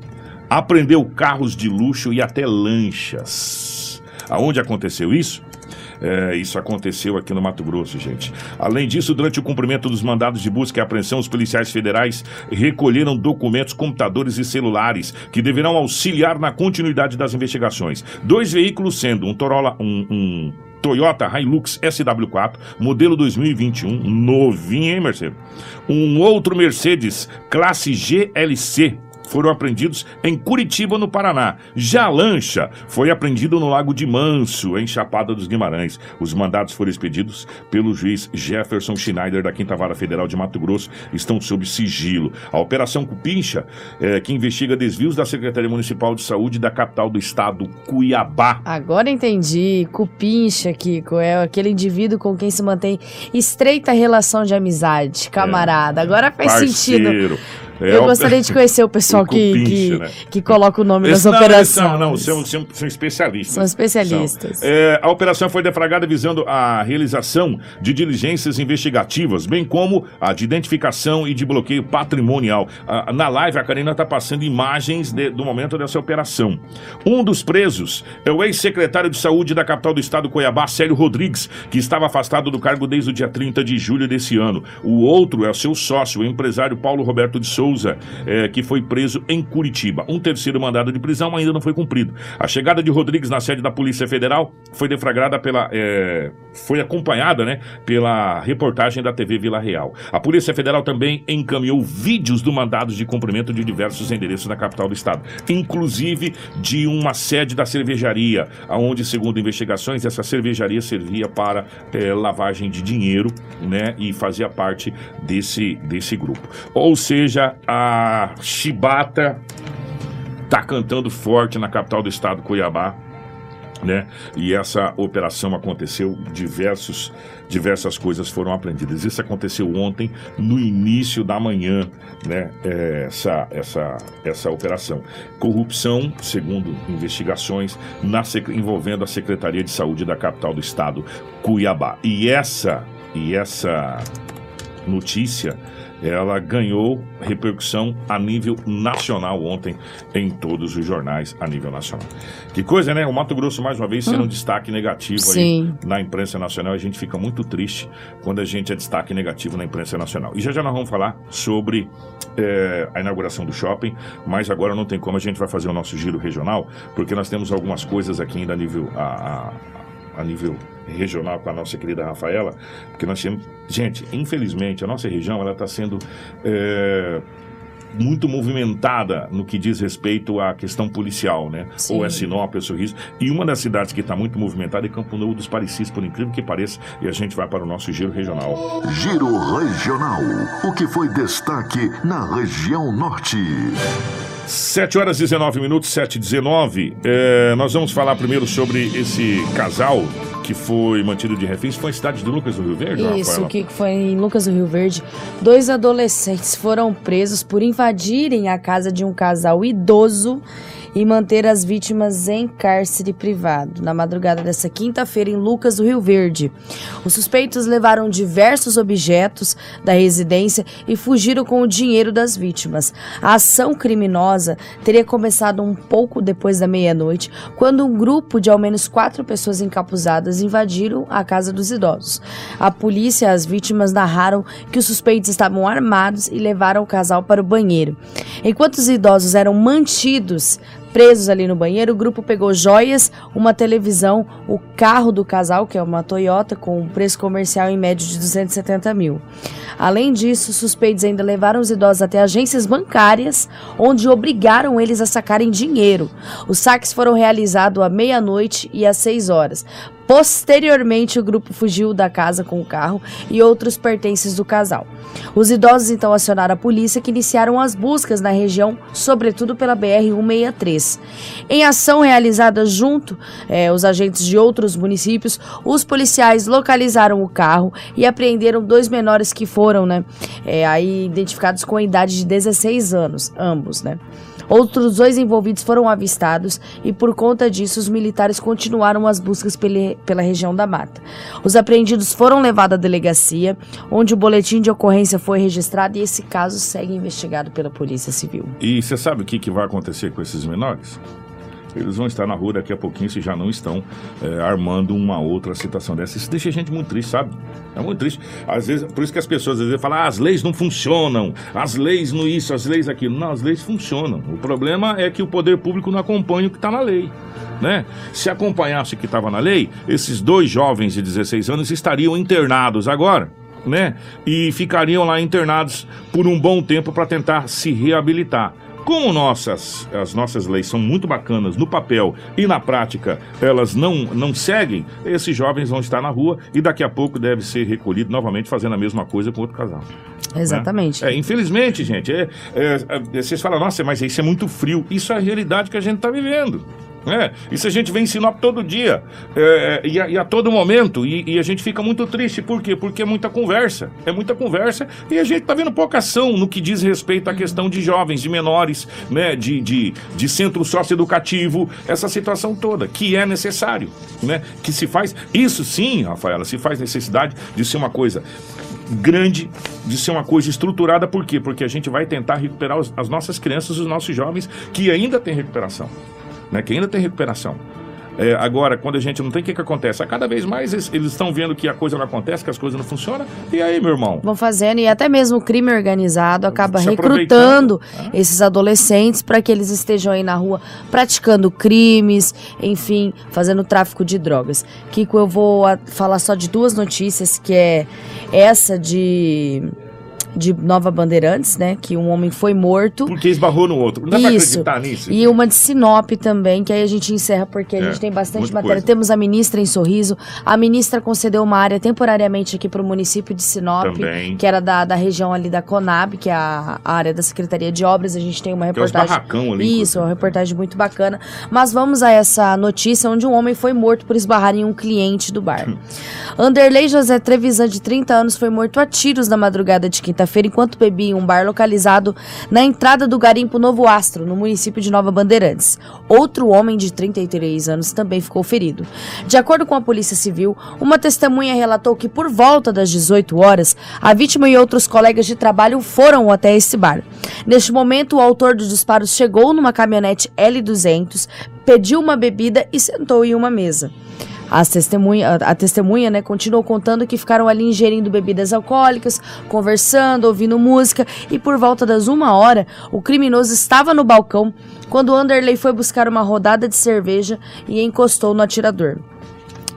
Apreendeu carros de luxo e até lanchas. Aonde aconteceu isso? É, isso aconteceu aqui no Mato Grosso, gente. Além disso, durante o cumprimento dos mandados de busca e apreensão, os policiais federais recolheram documentos, computadores e celulares que deverão auxiliar na continuidade das investigações. Dois veículos, sendo um Torola, um, um Toyota Hilux SW4, modelo 2021, novinho, hein, Mercedes? Um outro Mercedes classe GLC foram apreendidos em Curitiba, no Paraná. Já a lancha foi apreendida no Lago de Manso, em Chapada dos Guimarães. Os mandados foram expedidos pelo juiz Jefferson Schneider, da Quinta Vara Federal de Mato Grosso, estão sob sigilo. A Operação Cupincha, é, que investiga desvios da Secretaria Municipal de Saúde da capital do estado, Cuiabá. Agora entendi. Cupincha, Kiko, é aquele indivíduo com quem se mantém estreita relação de amizade, camarada. É, Agora faz parceiro. sentido. É, Eu gostaria de conhecer o pessoal o que, cupincha, que, né? que coloca o nome Esse- das não, operações. São, não, são, são, são especialistas. São especialistas. São. É, a operação foi deflagrada visando a realização de diligências investigativas, bem como a de identificação e de bloqueio patrimonial. Ah, na live, a Karina está passando imagens de- do momento dessa operação. Um dos presos é o ex-secretário de saúde da capital do estado, Cuiabá, Célio Rodrigues, que estava afastado do cargo desde o dia 30 de julho desse ano. O outro é o seu sócio, o empresário Paulo Roberto de Souza, eh, que foi preso em Curitiba. Um terceiro mandado de prisão ainda não foi cumprido. A chegada de Rodrigues na sede da Polícia Federal foi deflagrada pela. eh, foi acompanhada, né, pela reportagem da TV Vila Real. A Polícia Federal também encaminhou vídeos do mandados de cumprimento de diversos endereços na capital do estado, inclusive de uma sede da cervejaria, onde, segundo investigações, essa cervejaria servia para eh, lavagem de dinheiro, né, e fazia parte desse, desse grupo. Ou seja, a chibata tá cantando forte na capital do estado, Cuiabá. Né? E essa operação aconteceu, diversos, diversas coisas foram aprendidas. Isso aconteceu ontem, no início da manhã, né? É, essa, essa, essa operação. Corrupção, segundo investigações, na, envolvendo a Secretaria de Saúde da capital do estado, Cuiabá. E essa, e essa notícia ela ganhou repercussão a nível nacional ontem em todos os jornais a nível nacional. Que coisa, né? O Mato Grosso mais uma vez sendo um destaque negativo Sim. aí na imprensa nacional. A gente fica muito triste quando a gente é destaque negativo na imprensa nacional. E já já nós vamos falar sobre eh, a inauguração do shopping, mas agora não tem como a gente vai fazer o nosso giro regional, porque nós temos algumas coisas aqui ainda a nível a, a- a nível regional com a nossa querida Rafaela, porque nós temos, gente, infelizmente a nossa região ela está sendo é, muito movimentada no que diz respeito à questão policial, né? Sim. Ou é Sinop, é Sorriso. E uma das cidades que está muito movimentada é Campo Novo dos Parecis, por incrível que pareça, e a gente vai para o nosso giro regional. Giro Regional. O que foi destaque na região norte? 7 horas e 19 minutos, 7 e 19. É, nós vamos falar primeiro sobre esse casal que foi mantido de reféns. Foi a cidade de Lucas do Rio Verde, Isso, Rafaela? que foi em Lucas do Rio Verde. Dois adolescentes foram presos por invadirem a casa de um casal idoso e manter as vítimas em cárcere privado. Na madrugada dessa quinta-feira, em Lucas do Rio Verde. Os suspeitos levaram diversos objetos da residência e fugiram com o dinheiro das vítimas. A ação criminosa teria começado um pouco depois da meia-noite, quando um grupo de ao menos quatro pessoas encapuzadas invadiram a casa dos idosos. A polícia e as vítimas narraram que os suspeitos estavam armados e levaram o casal para o banheiro. Enquanto os idosos eram mantidos presos ali no banheiro, o grupo pegou joias, uma televisão, o carro do casal, que é uma Toyota, com um preço comercial em média de 270 mil. Além disso, os suspeitos ainda levaram os idosos até agências bancárias, onde obrigaram eles a sacarem dinheiro. Os saques foram realizados à meia-noite e às seis horas. Posteriormente, o grupo fugiu da casa com o carro e outros pertences do casal. Os idosos então acionaram a polícia, que iniciaram as buscas na região, sobretudo pela BR-163. Em ação realizada junto eh, os agentes de outros municípios, os policiais localizaram o carro e apreenderam dois menores que foram, né, eh, aí identificados com a idade de 16 anos, ambos, né. Outros dois envolvidos foram avistados e, por conta disso, os militares continuaram as buscas pela região da mata. Os apreendidos foram levados à delegacia, onde o boletim de ocorrência foi registrado e esse caso segue investigado pela Polícia Civil. E você sabe o que, que vai acontecer com esses menores? Eles vão estar na rua daqui a pouquinho, se já não estão, é, armando uma outra situação dessa. Isso deixa a gente muito triste, sabe? É muito triste. Às vezes, por isso que as pessoas às vezes falam, ah, as leis não funcionam, as leis no isso, as leis aquilo. Não, as leis funcionam. O problema é que o poder público não acompanha o que está na lei. Né? Se acompanhasse o que estava na lei, esses dois jovens de 16 anos estariam internados agora. Né? E ficariam lá internados por um bom tempo para tentar se reabilitar. Como nossas, as nossas leis são muito bacanas no papel e na prática elas não, não seguem, esses jovens vão estar na rua e daqui a pouco deve ser recolhido novamente fazendo a mesma coisa com outro casal. Exatamente. É, infelizmente, gente, é, é, é, vocês falam, nossa, mas isso é muito frio. Isso é a realidade que a gente está vivendo. É, isso a gente vê em Sinop todo dia é, e, a, e, a, todo momento. E, e, a gente fica muito triste. Por quê? Porque é muita conversa. É muita conversa e a gente tá vendo pouca ação no que diz respeito à questão de jovens, de menores, né? De, de, de centro socioeducativo, essa situação toda, que é necessário, né? Que se faz. Isso sim, Rafaela, se faz necessidade de ser uma coisa grande, de ser uma coisa estruturada. Por quê? Porque a gente vai tentar recuperar os, as nossas crianças, os nossos jovens que ainda têm recuperação né, que ainda tem recuperação. É, agora, quando a gente não tem, o que, que acontece? A cada vez mais eles, estão vendo que a coisa não acontece, que as coisas não funcionam. E aí, meu irmão? Vão fazendo, e até mesmo o crime organizado acaba recrutando ah. esses adolescentes para que eles estejam aí na rua praticando crimes, enfim, fazendo tráfico de drogas. Kiko, eu vou falar só de duas notícias, que é essa de de Nova Bandeirantes, né? Que um homem foi morto. Porque esbarrou no outro. Não dá Isso. pra acreditar nisso. E uma de Sinop também, que aí a gente encerra porque a é, gente tem bastante matéria. Coisa. Temos a ministra em Sorriso. A ministra concedeu uma área temporariamente aqui para o município de Sinop, também. que era da, da região ali da Conab, que é a, a área da Secretaria de Obras. A gente tem uma reportagem. Que é ali, Isso, uma reportagem muito bacana. Mas vamos a essa notícia onde um homem foi morto por esbarrar em um cliente do bar. Anderley José Trevisan, de 30 anos, foi morto a tiros na madrugada de quinta quinta-feira enquanto bebia em um bar localizado na entrada do garimpo Novo Astro, no município de Nova Bandeirantes. Outro homem de 33 anos também ficou ferido. De acordo com a Polícia Civil, uma testemunha relatou que por volta das 18 horas, a vítima e outros colegas de trabalho foram até esse bar. Neste momento, o autor dos disparos chegou numa caminhonete L200, pediu uma bebida e sentou em uma mesa. As testemunha, a testemunha né, continuou contando que ficaram ali ingerindo bebidas alcoólicas, conversando, ouvindo música e por volta das uma hora o criminoso estava no balcão quando Anderley foi buscar uma rodada de cerveja e encostou no atirador.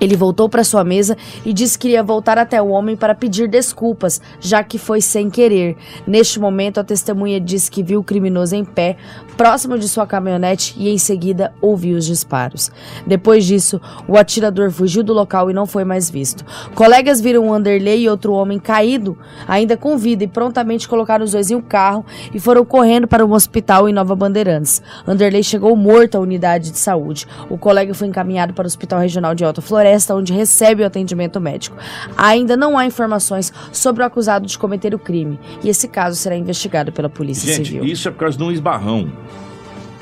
Ele voltou para sua mesa e disse que iria voltar até o homem para pedir desculpas, já que foi sem querer. Neste momento, a testemunha disse que viu o criminoso em pé, próximo de sua caminhonete e em seguida ouviu os disparos. Depois disso, o atirador fugiu do local e não foi mais visto. Colegas viram Anderley e outro homem caído, ainda com vida, e prontamente colocaram os dois em um carro e foram correndo para um hospital em Nova Bandeirantes. Anderley chegou morto à unidade de saúde. O colega foi encaminhado para o Hospital Regional de Alta Floresta, onde recebe o atendimento médico. Ainda não há informações sobre o acusado de cometer o crime e esse caso será investigado pela Polícia Gente, Civil. Isso é por causa de um esbarrão.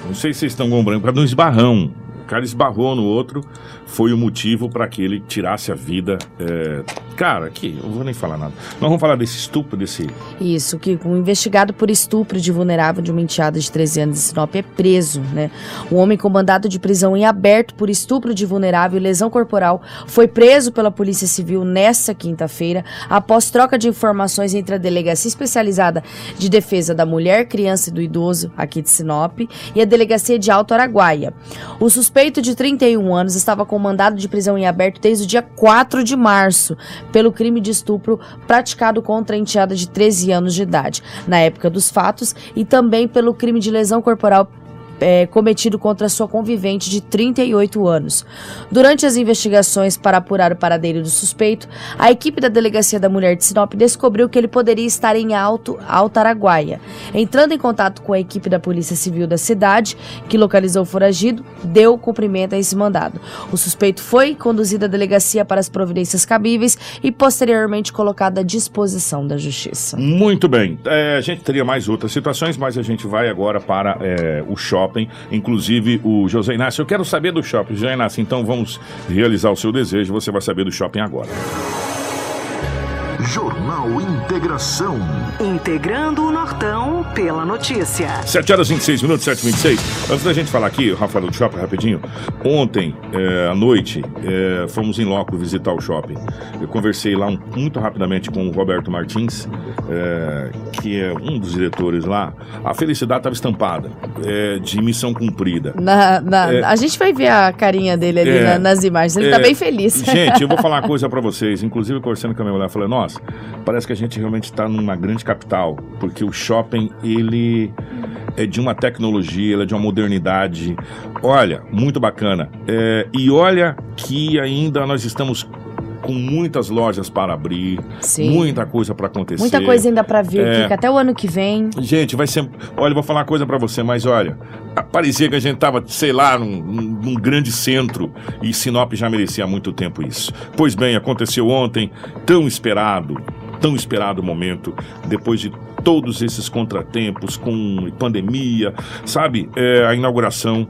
Não sei se vocês estão comprando, por causa de um esbarrão. O cara esbarrou no outro, foi o motivo para que ele tirasse a vida. É... Cara, aqui, eu vou nem falar nada. Nós vamos falar desse estupro, desse. Isso, que um investigado por estupro de vulnerável de uma enteada de 13 anos de Sinop é preso, né? Um homem com mandado de prisão em aberto por estupro de vulnerável e lesão corporal foi preso pela Polícia Civil nesta quinta-feira, após troca de informações entre a Delegacia Especializada de Defesa da Mulher, Criança e do Idoso, aqui de Sinop, e a Delegacia de Alto Araguaia. O suspeito de 31 anos estava com mandado de prisão em aberto desde o dia 4 de março, pelo crime de estupro praticado contra a enteada de 13 anos de idade, na época dos fatos, e também pelo crime de lesão corporal é, cometido contra sua convivente de 38 anos. Durante as investigações para apurar o paradeiro do suspeito, a equipe da Delegacia da Mulher de Sinop descobriu que ele poderia estar em Alto, Alto Araguaia. Entrando em contato com a equipe da Polícia Civil da cidade, que localizou o foragido, deu cumprimento a esse mandado. O suspeito foi conduzido à delegacia para as providências cabíveis e posteriormente colocado à disposição da Justiça. Muito bem. É, a gente teria mais outras situações, mas a gente vai agora para é, o shopping shopping, inclusive o José Inácio. Eu quero saber do shopping, José Inácio, então vamos realizar o seu desejo, você vai saber do shopping agora. Jornal Integração. Integrando o Nortão pela notícia. 7 horas 26 minutos, 7 26 Antes da gente falar aqui, Rafael do Shopping, rapidinho. Ontem, é, à noite, é, fomos em loco visitar o shopping. Eu conversei lá um, muito rapidamente com o Roberto Martins, é, que é um dos diretores lá. A felicidade estava estampada, é, de missão cumprida. Na, na, é, a gente vai ver a carinha dele ali é, na, nas imagens. Ele está bem feliz. Gente, eu vou falar uma coisa para vocês. Inclusive, conversando com a minha mulher, falei, nossa, parece que a gente realmente está numa grande capital, porque o shopping, ele é de uma tecnologia, ele é de uma modernidade. Olha, muito bacana. É, e olha que ainda nós estamos com muitas lojas para abrir, Sim. muita coisa para acontecer. Muita coisa ainda pra vir, É. Até o ano que vem. Gente, vai ser. Olha, eu vou falar uma coisa pra você, mas olha, parecia que a gente tava, sei lá, num, num- num grande centro e Sinop já merecia há muito tempo isso. Pois bem, aconteceu ontem, tão esperado, tão esperado momento, depois de todos esses contratempos com pandemia, sabe? É, a inauguração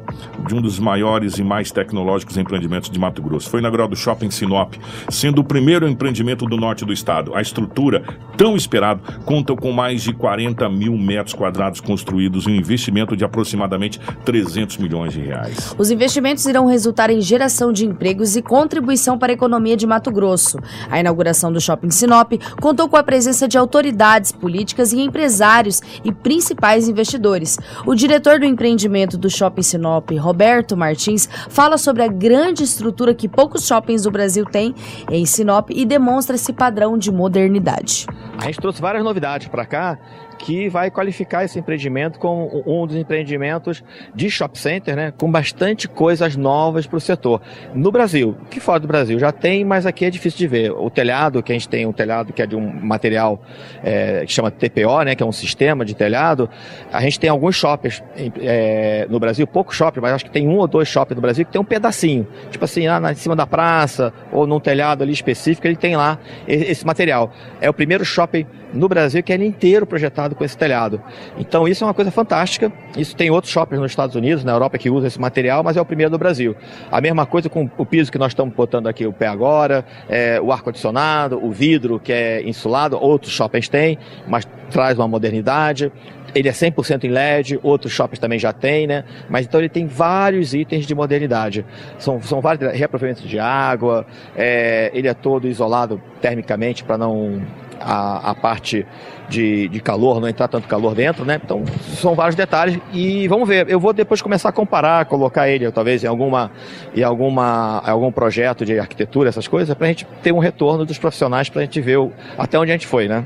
de um dos maiores e mais tecnológicos empreendimentos de Mato Grosso. Foi inaugurado o Shopping Sinop, sendo o primeiro empreendimento do norte do estado. A estrutura, tão esperado, conta com mais de 40 mil metros quadrados construídos e um investimento de aproximadamente 300 milhões de reais. Os investimentos irão resultar em geração de empregos e contribuição para a economia de Mato Grosso. A inauguração do Shopping Sinop contou com a presença de autoridades políticas e empresários e principais investidores. O diretor do empreendimento do Shopping Sinop, Roberto Martins, fala sobre a grande estrutura que poucos shoppings do Brasil têm em Sinop e demonstra esse padrão de modernidade. A gente trouxe várias novidades para cá que vai qualificar esse empreendimento como um dos empreendimentos de shopping center, né, com bastante coisas novas para o setor. No Brasil, que fora do Brasil já tem, mas aqui é difícil de ver. O telhado, que a gente tem um telhado que é de um material é, que chama TPO, né, que é um sistema de telhado, a gente tem alguns shoppings é, no Brasil, poucos shoppings, mas acho que tem um ou dois shoppings no Brasil que tem um pedacinho, tipo assim, lá em cima da praça ou num telhado ali específico, ele tem lá esse material. É o primeiro shopping no Brasil que é inteiro projetado com esse telhado. Então isso é uma coisa fantástica. Isso tem outros shoppings nos Estados Unidos, na Europa que usam esse material, mas é o primeiro do Brasil. A mesma coisa com o piso que nós estamos botando aqui o pé agora, é, o ar condicionado, o vidro que é insulado, outros shoppings têm, mas traz uma modernidade. Ele é 100% em LED, outros shoppings também já têm, né? Mas então ele tem vários itens de modernidade. São, são vários reaproveitamento de água, é, ele é todo isolado termicamente para não a, a parte de, de calor, não entrar tanto calor dentro, né? Então, são vários detalhes e vamos ver. Eu vou depois começar a comparar, colocar ele talvez em alguma em alguma algum projeto de arquitetura, essas coisas, para a gente ter um retorno dos profissionais, para a gente ver o, até onde a gente foi, né?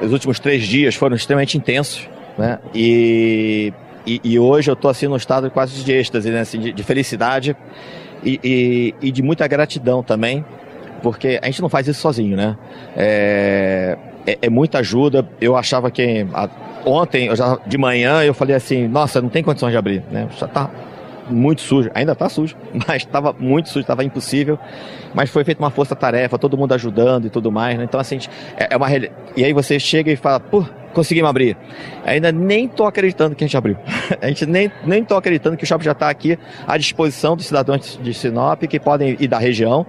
Os últimos três dias foram extremamente intensos, né? E, e, e hoje eu estou assim num estado quase de êxtase, né? Assim, de, de felicidade e, e, e de muita gratidão também, porque a gente não faz isso sozinho, né? É, é, é muita ajuda. Eu achava que a- ontem, eu já, de manhã, eu falei assim, nossa, não tem condições de abrir, né? Já tá muito sujo, ainda tá sujo, mas estava muito sujo, estava impossível. Mas foi feita uma força-tarefa, todo mundo ajudando e tudo mais, né? Então, assim, gente- é é uma E aí você chega e fala, pô, conseguimos abrir. Ainda nem tô acreditando que a gente abriu. a gente nem, nem tô acreditando que o shopping já está aqui à disposição dos cidadãos de Sinop que podem ir da região.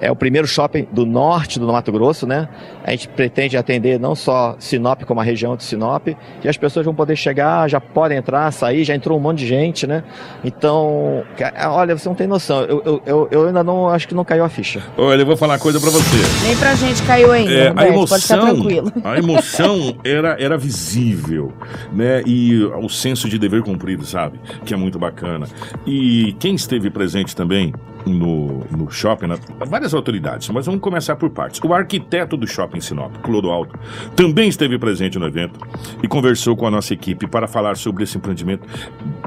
É o primeiro shopping do norte do Mato Grosso, né? A gente pretende atender não só Sinop, como a região de Sinop. E as pessoas vão poder chegar, já podem entrar, sair, já entrou um monte de gente, né? Então, ca- olha, você não tem noção. Eu, eu, eu, ainda não, acho que não caiu a ficha. Olha, eu vou falar uma coisa pra você. Nem pra gente caiu ainda, É, a Roberto, pode ficar emoção, tranquilo. a emoção era, era visível, né? E o senso de dever cumprido, sabe? Que é muito bacana. E quem esteve presente também no, no shopping, né? várias autoridades, mas vamos começar por partes. O arquiteto do shopping Sinop, Clodoaldo, também esteve presente no evento e conversou com a nossa equipe para falar sobre esse empreendimento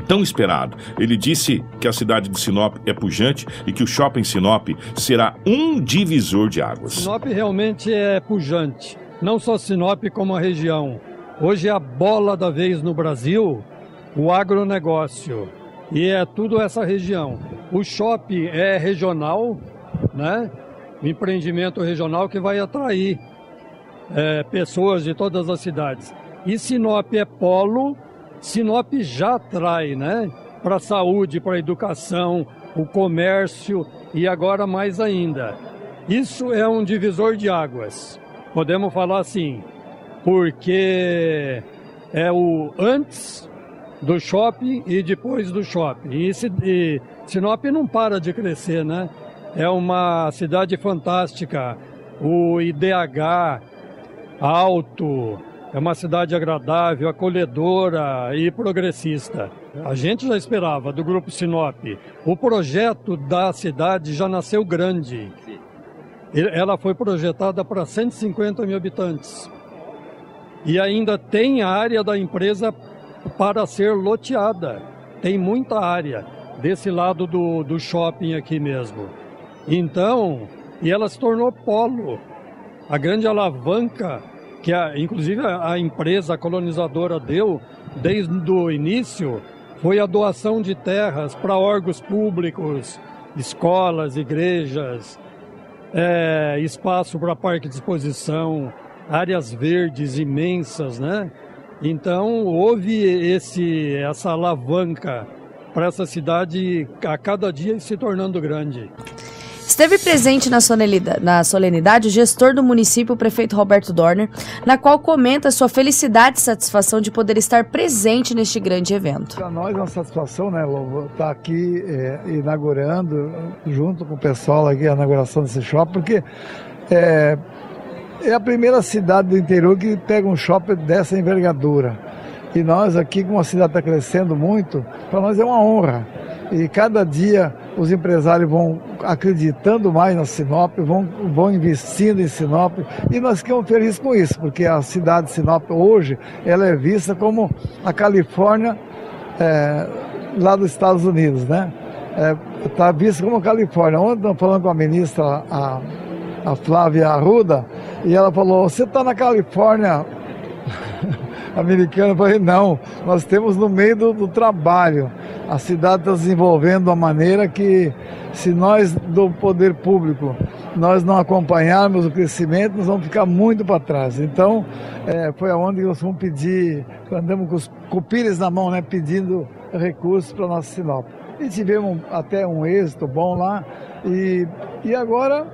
tão esperado. Ele disse que a cidade de Sinop é pujante e que o shopping Sinop será um divisor de águas. Sinop realmente é pujante, não só Sinop como a região. Hoje é a bola da vez no Brasil, o agronegócio. E é tudo essa região. O shopping é regional, né? Empreendimento regional que vai atrair é, pessoas de todas as cidades. E Sinop é polo, Sinop já atrai, né? Para a saúde, para a educação, o comércio e agora mais ainda. Isso é um divisor de águas. Podemos falar assim, porque é o antes do shopping e depois do shopping. E, se- e Sinop não para de crescer, né? É uma cidade fantástica. O IDH alto, é uma cidade agradável, acolhedora e progressista. A gente já esperava do Grupo Sinop. O projeto da cidade já nasceu grande. Ela foi projetada para 150 mil habitantes. E ainda tem a área da empresa para ser loteada. Tem muita área desse lado do, do shopping aqui mesmo. Então, e ela se tornou polo. A grande alavanca que, a, inclusive, a, empresa colonizadora deu desde o início foi a doação de terras para órgãos públicos, escolas, igrejas, é, espaço para parque de exposição, áreas verdes imensas, né? Então houve esse, essa alavanca para essa cidade a cada dia se tornando grande. Esteve presente na solenidade, na solenidade o gestor do município, o prefeito Roberto Dorner, na qual comenta sua felicidade e satisfação de poder estar presente neste grande evento. Para nós é uma satisfação, né, Lobo, estar tá aqui é, inaugurando, junto com o pessoal aqui, a inauguração desse shopping, porque é, é a primeira cidade do interior que pega um shopping dessa envergadura. E nós aqui, como a cidade está crescendo muito, para nós é uma honra. E cada dia os empresários vão acreditando mais na Sinop, vão, vão investindo em Sinop e nós ficamos felizes com isso, porque a cidade de Sinop hoje ela é vista como a Califórnia é, lá dos Estados Unidos, né? Está é, vista como a Califórnia. Ontem estamos falando com a ministra, a, a Flávia Arruda, e ela falou, você está na Califórnia americana? Eu falei, não, nós temos no meio do, do trabalho a cidade está se desenvolvendo de uma maneira que, se nós do poder público nós não acompanharmos o crescimento, nós vamos ficar muito para trás. Então, é, foi aonde nós vamos pedir, andamos com os cupires na mão, né, pedindo recursos para nossa Sinop. E tivemos até um êxito bom lá. E, e agora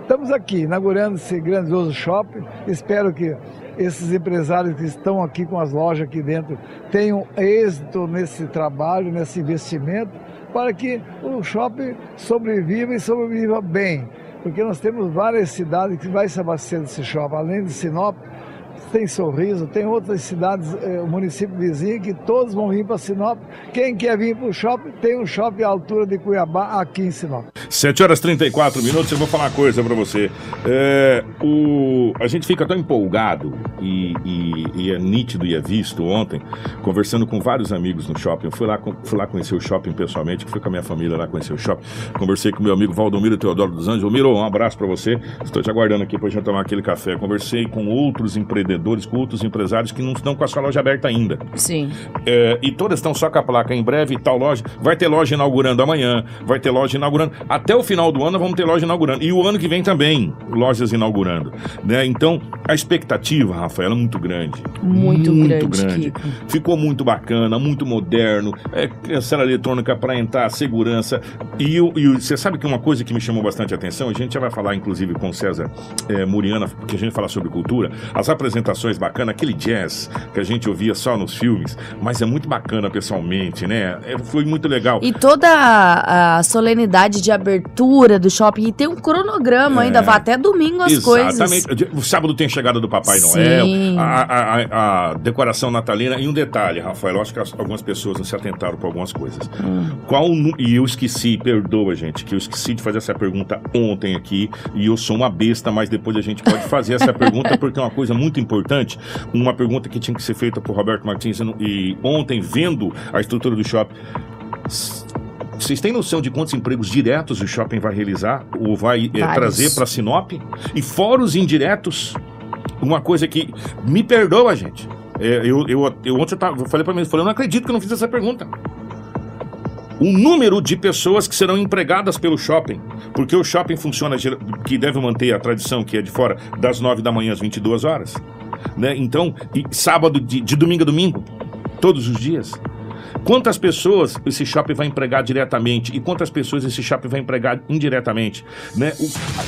estamos aqui, inaugurando esse grandioso shopping. Espero que esses empresários que estão aqui com as lojas aqui dentro tenham êxito nesse trabalho, nesse investimento, para que o shopping sobreviva e sobreviva bem. Porque nós temos várias cidades que vai se abastecer desse shopping, além de Sinop, tem Sorriso, tem outras cidades, eh, município vizinho, que todos vão vir para Sinop. Quem quer vir para o shopping, tem um shopping à altura de Cuiabá aqui em Sinop. 7 horas e 34 minutos, eu vou falar uma coisa para você. É, o, a gente fica tão empolgado e, e, e, é nítido e é visto ontem, conversando com vários amigos no shopping. Eu fui lá, fui lá conhecer o shopping pessoalmente, fui com a minha família lá conhecer o shopping. Conversei com meu amigo Valdomiro Teodoro dos Anjos. Miro, um abraço para você. Estou te aguardando aqui para gente tomar aquele café. Conversei com outros empreendedores, com outros empresários que não estão com a sua loja aberta ainda. Sim. É, e todas estão só com a placa em breve, tal loja. Vai ter loja inaugurando amanhã, vai ter loja inaugurando. Até o final do ano vamos ter loja inaugurando. E o ano que vem também, lojas inaugurando. Né? Então, a expectativa, Rafael, é muito grande. Muito, muito grande. grande. Ficou muito bacana, muito moderno. É cancela eletrônica para entrar, segurança. E, e você sabe que uma coisa que me chamou bastante atenção, a gente já vai falar, inclusive, com o César é, Muriana, porque a gente fala sobre cultura. As apresentações bacanas, aquele jazz que a gente ouvia só nos filmes, mas é muito bacana pessoalmente, né? É, foi muito legal. E toda a, a solenidade de abertura do shopping, e tem um cronograma é, ainda, vai até domingo as exatamente. coisas. Exatamente. O sábado tem chegada do Papai Sim. Noel, a, a, a, decoração natalina. E um detalhe, Rafael, eu acho que algumas pessoas não se atentaram para algumas coisas. Hum. Qual E eu esqueci, perdoa, gente, que eu esqueci de fazer essa pergunta ontem aqui. E eu sou uma besta, mas depois a gente pode fazer essa pergunta, porque é uma coisa muito importante. Uma pergunta que tinha que ser feita por Roberto Martins e ontem, vendo a estrutura do shopping. Vocês têm noção de quantos empregos diretos o shopping vai realizar ou vai é, trazer para Sinop? E fora os indiretos, uma coisa que me perdoa, gente. É, eu, eu, eu ontem eu, tava, eu falei para mim, eu falei, eu não acredito que eu não fiz essa pergunta. O número de pessoas que serão empregadas pelo shopping, porque o shopping funciona, que deve manter a tradição que é de fora, das 9 da manhã às 22 horas. Né? Então, sábado, de, de domingo a domingo, todos os dias. Quantas pessoas esse shopping vai empregar diretamente e quantas pessoas esse shopping vai empregar indiretamente, né?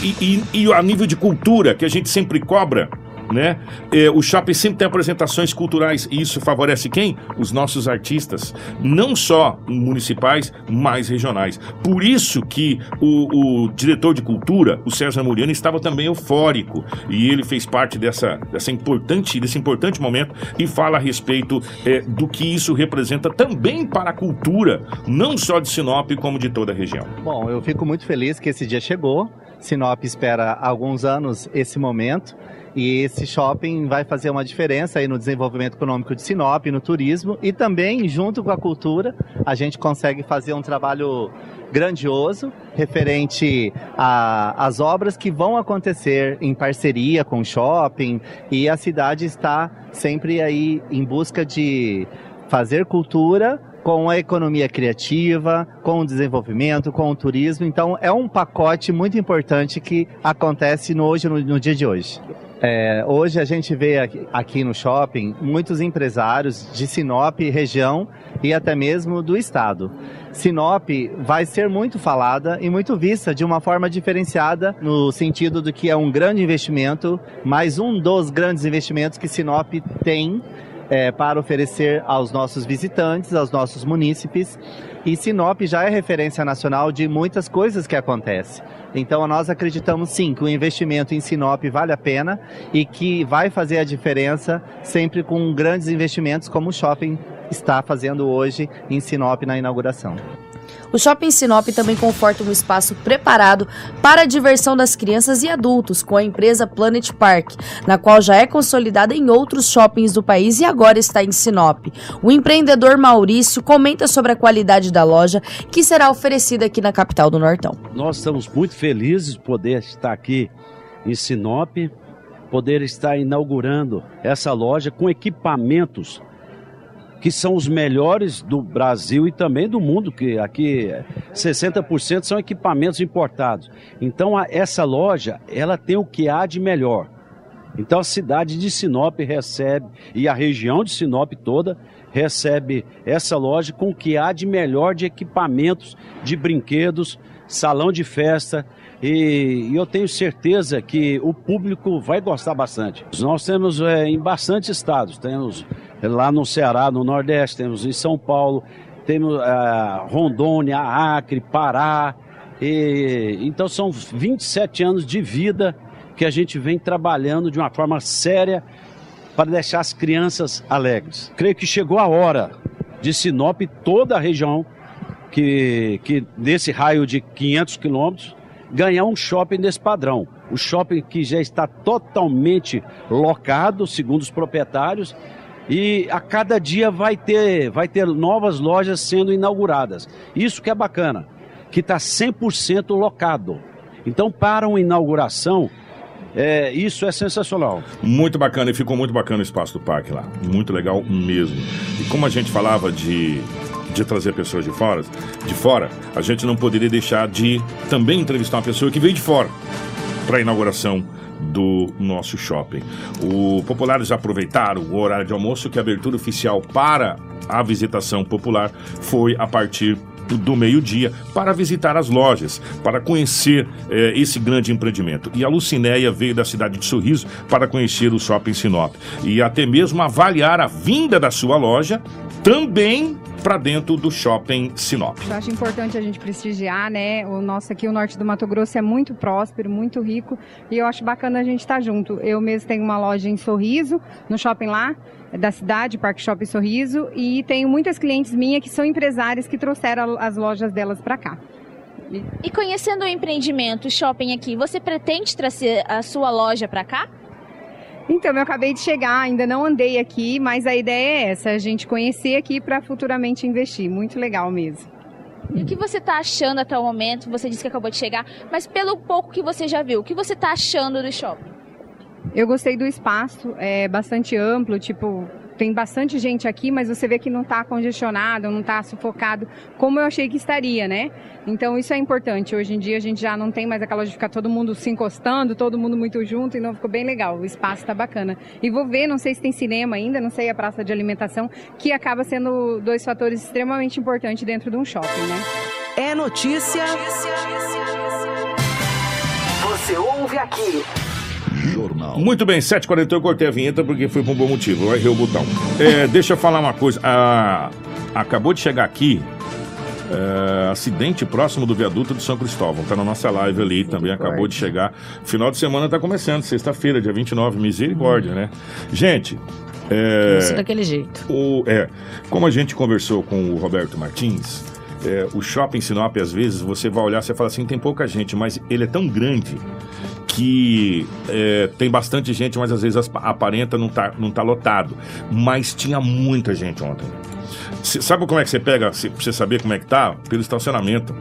E, e, e a nível de cultura que a gente sempre cobra, né? É, o shopping sempre tem apresentações culturais e isso favorece quem? Os nossos artistas, não só municipais, mas regionais. Por isso que o, o diretor de cultura, o César Muriano, estava também eufórico e ele fez parte dessa, dessa importante, desse importante momento e fala a respeito é, do que isso representa também para a cultura, não só de Sinop, como de toda a região. Bom, eu fico muito feliz que esse dia chegou. Sinop espera há alguns anos esse momento. E esse shopping vai fazer uma diferença aí no desenvolvimento econômico de Sinop, no turismo e também junto com a cultura, a gente consegue fazer um trabalho grandioso referente às obras que vão acontecer em parceria com o shopping e a cidade está sempre aí em busca de fazer cultura com a economia criativa, com o desenvolvimento, com o turismo. Então é um pacote muito importante que acontece no, hoje, no, no dia de hoje. É, hoje a gente vê aqui, aqui, no shopping muitos empresários de Sinop, região e até mesmo do estado. Sinop vai ser muito falada e muito vista de uma forma diferenciada, no sentido de que é um grande investimento, mais um dos grandes investimentos que Sinop tem é, para oferecer aos nossos visitantes, aos nossos munícipes. E Sinop já é referência nacional de muitas coisas que acontecem. Então nós acreditamos sim que o investimento em Sinop vale a pena e que vai fazer a diferença sempre com grandes investimentos como o shopping está fazendo hoje em Sinop na inauguração. O Shopping Sinop também conforta um espaço preparado para a diversão das crianças e adultos com a empresa Planet Park, na qual já é consolidada em outros shoppings do país e agora está em Sinop. O empreendedor Maurício comenta sobre a qualidade da loja que será oferecida aqui na capital do Nortão. Nós estamos muito felizes de poder estar aqui em Sinop, poder estar inaugurando essa loja com equipamentos que são os melhores do Brasil e também do mundo, que aqui 60% são equipamentos importados. Então a, essa loja, ela tem o que há de melhor. Então a cidade de Sinop recebe e a região de Sinop toda recebe essa loja com o que há de melhor de equipamentos, de brinquedos, salão de festa, e, eu tenho certeza que o público vai gostar bastante. Nós temos é, em bastante estados, temos lá no Ceará, no Nordeste, temos em São Paulo, temos é, Rondônia, Acre, Pará. E, então são 27 anos de vida que a gente vem trabalhando de uma forma séria para deixar as crianças alegres. Creio que chegou a hora de Sinop, toda a região que, que nesse raio de 500 quilômetros, ganhar um shopping desse padrão. O shopping que já está totalmente locado, segundo os proprietários, e a cada dia vai ter, vai ter novas lojas sendo inauguradas. Isso que é bacana, que está 100% locado. Então, para uma inauguração, é, isso é sensacional. Muito bacana e ficou muito bacana o espaço do parque lá. Muito legal mesmo. E como a gente falava de de trazer pessoas de fora, de fora, a gente não poderia deixar de também entrevistar uma pessoa que veio de fora para a inauguração do nosso shopping. O populares aproveitaram o horário de almoço que a abertura oficial para a visitação popular foi a partir do meio-dia para visitar as lojas, para conhecer eh, esse grande empreendimento. E a Lucinéia veio da cidade de Sorriso para conhecer o Shopping Sinop e até mesmo avaliar a vinda da sua loja também para dentro do shopping Sinop. Eu acho importante a gente prestigiar, né? O nosso aqui, o norte do Mato Grosso, é muito próspero, muito rico e eu acho bacana a gente estar tá junto. Eu mesmo tenho uma loja em Sorriso, no shopping lá da cidade, Parque Shopping Sorriso, e tenho muitas clientes minhas que são empresárias que trouxeram as lojas delas para cá. E conhecendo o empreendimento, o shopping aqui, você pretende trazer a sua loja para cá? Então, eu acabei de chegar, ainda não andei aqui, mas a ideia é essa, a gente conhecer aqui para futuramente investir. Muito legal mesmo. E o que você está achando até o momento? Você disse que acabou de chegar, mas pelo pouco que você já viu, o que você está achando do shopping? Eu gostei do espaço, é bastante amplo, tipo, tem bastante gente aqui, mas você vê que não está congestionado, não está sufocado, como eu achei que estaria, né? Então isso é importante. Hoje em dia a gente já não tem mais aquela de ficar todo mundo se encostando, todo mundo muito junto, então ficou bem legal. O espaço está bacana. E vou ver, não sei se tem cinema ainda, não sei a praça de alimentação, que acaba sendo dois fatores extremamente importantes dentro de um shopping, né? É notícia. Você ouve aqui. Jornal. Muito bem, 7h40 eu cortei a vinheta porque foi por um bom motivo. Eu errei o botão. É, deixa eu falar uma coisa. Ah, acabou de chegar aqui. É, acidente próximo do viaduto de São Cristóvão. Tá na nossa live ali também, acabou de chegar. Final de semana tá começando, sexta-feira, dia 29, misericórdia, né? Gente. É, Isso daquele jeito. O, é, como a gente conversou com o Roberto Martins, é, o shopping Sinop, às vezes, você vai olhar e fala assim, tem pouca gente, mas ele é tão grande que é, tem bastante gente, mas às vezes aparenta não tá, não tá lotado. Mas tinha muita gente ontem. Cê- sabe como é que você pega, pra você saber como é que tá? Pelo estacionamento.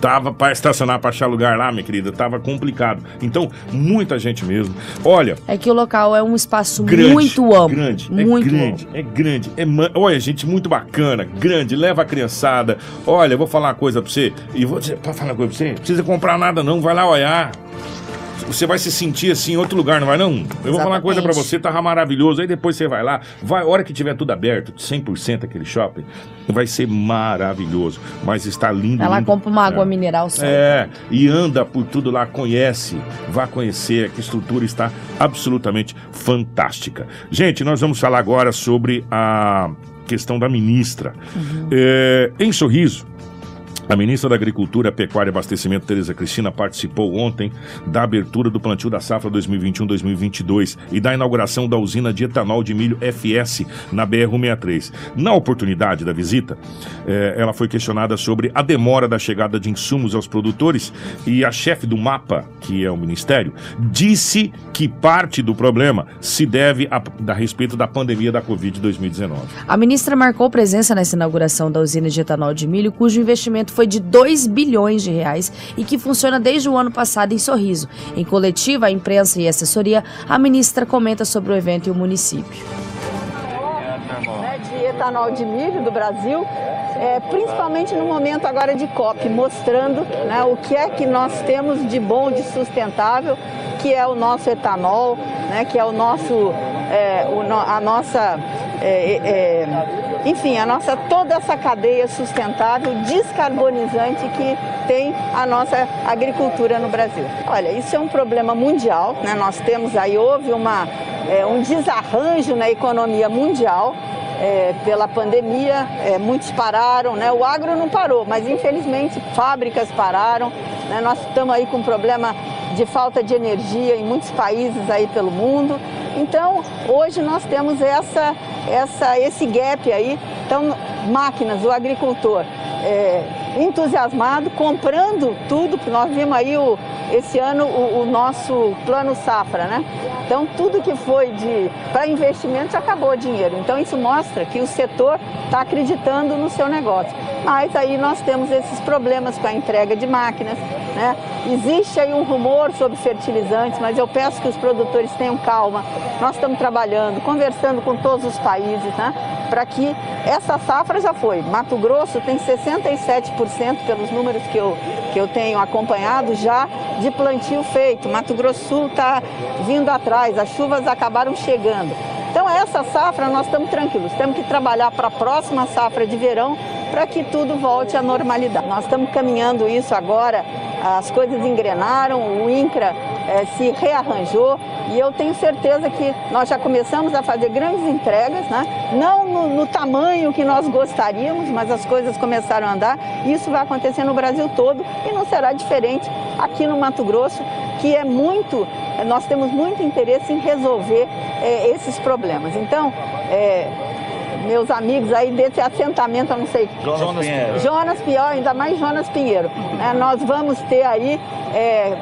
Tava para estacionar, para achar lugar lá, minha querida, tava complicado. Então, muita gente mesmo. Olha, É que o local é um espaço grande, muito amplo. grande, muito é grande, é grande. É ma- olha, gente muito bacana, grande, leva a criançada. Olha, eu vou falar uma coisa pra você, e vou dizer, pode falar uma coisa pra você? Não precisa comprar nada não, vai lá olhar. Você vai se sentir assim em outro lugar, não vai não? Eu vou falar uma coisa pra Exatamente. você, tava maravilhoso. Aí depois você vai lá, vai, hora que tiver tudo aberto, 100% aquele shopping, vai ser maravilhoso. Mas está lindo. Ela lindo. compra uma água É. mineral só. É, e anda por tudo lá, conhece, vá conhecer, que a estrutura está absolutamente fantástica. Gente, nós vamos falar agora sobre a questão da ministra. É, em Sorriso, a ministra da Agricultura, Pecuária e Abastecimento, Tereza Cristina, participou ontem da abertura do plantio da safra 2021-2022 e da inauguração da usina de etanol de milho FS na BR-163. Na oportunidade da visita, eh, ela foi questionada sobre a demora da chegada de insumos aos produtores e a chefe do MAPA, que é o ministério, disse que parte do problema se deve a, a respeito da pandemia da Covid-2019. A ministra marcou presença nessa inauguração da usina de etanol de milho, cujo investimento foi de 2 bilhões de reais e que funciona desde o ano passado em Sorriso. Em coletiva, a imprensa e assessoria, a ministra comenta sobre o evento e o município. né, de etanol de milho do Brasil, é, principalmente no momento agora de COP, mostrando né, o que é que nós temos de bom, de sustentável, que é o nosso etanol, né, que é o nosso, é, o a nossa, é, é, enfim, a nossa toda essa cadeia sustentável, descarbonizante que tem a nossa agricultura no Brasil. Olha, isso é um problema mundial, né? Nós temos aí houve uma é, um desarranjo na economia mundial é, pela pandemia, é, muitos pararam, né? O agro não parou, mas infelizmente fábricas pararam, né? Nós estamos aí com problema de falta de energia em muitos países aí pelo mundo. Então, hoje nós temos essa, essa, esse gap aí. Então, máquinas, o agricultor é, entusiasmado, comprando tudo, porque nós vimos aí o, esse ano o, o nosso plano safra, né? Então, tudo que foi de para investimento já acabou o dinheiro. Então, isso mostra que o setor está acreditando no seu negócio. Mas aí nós temos esses problemas com a entrega de máquinas, né? Existe aí um rumor sobre fertilizantes, mas eu peço que os produtores tenham calma. Nós estamos trabalhando, conversando com todos os países, né? Para que essa safra já foi. Mato Grosso tem 67% pelos números que eu, que eu tenho acompanhado já de plantio feito. Mato Grosso Sul está vindo atrás, as chuvas acabaram chegando. Então essa safra nós estamos tranquilos, temos que trabalhar para a próxima safra de verão para que tudo volte à normalidade. Nós estamos caminhando isso agora, as coisas engrenaram, o INCRA eh, se rearranjou e eu tenho certeza que nós já começamos a fazer grandes entregas, né? não no, no tamanho que nós gostaríamos, mas as coisas começaram a andar e isso vai acontecer no Brasil todo e não será diferente aqui no Mato Grosso, que é muito, nós temos muito interesse em resolver eh, esses problemas. Então, eh, meus amigos aí desse assentamento, eu não sei. Jonas Pinheiro. Jonas Pinheiro, ainda mais Jonas Pinheiro. né? nós vamos ter aí, é,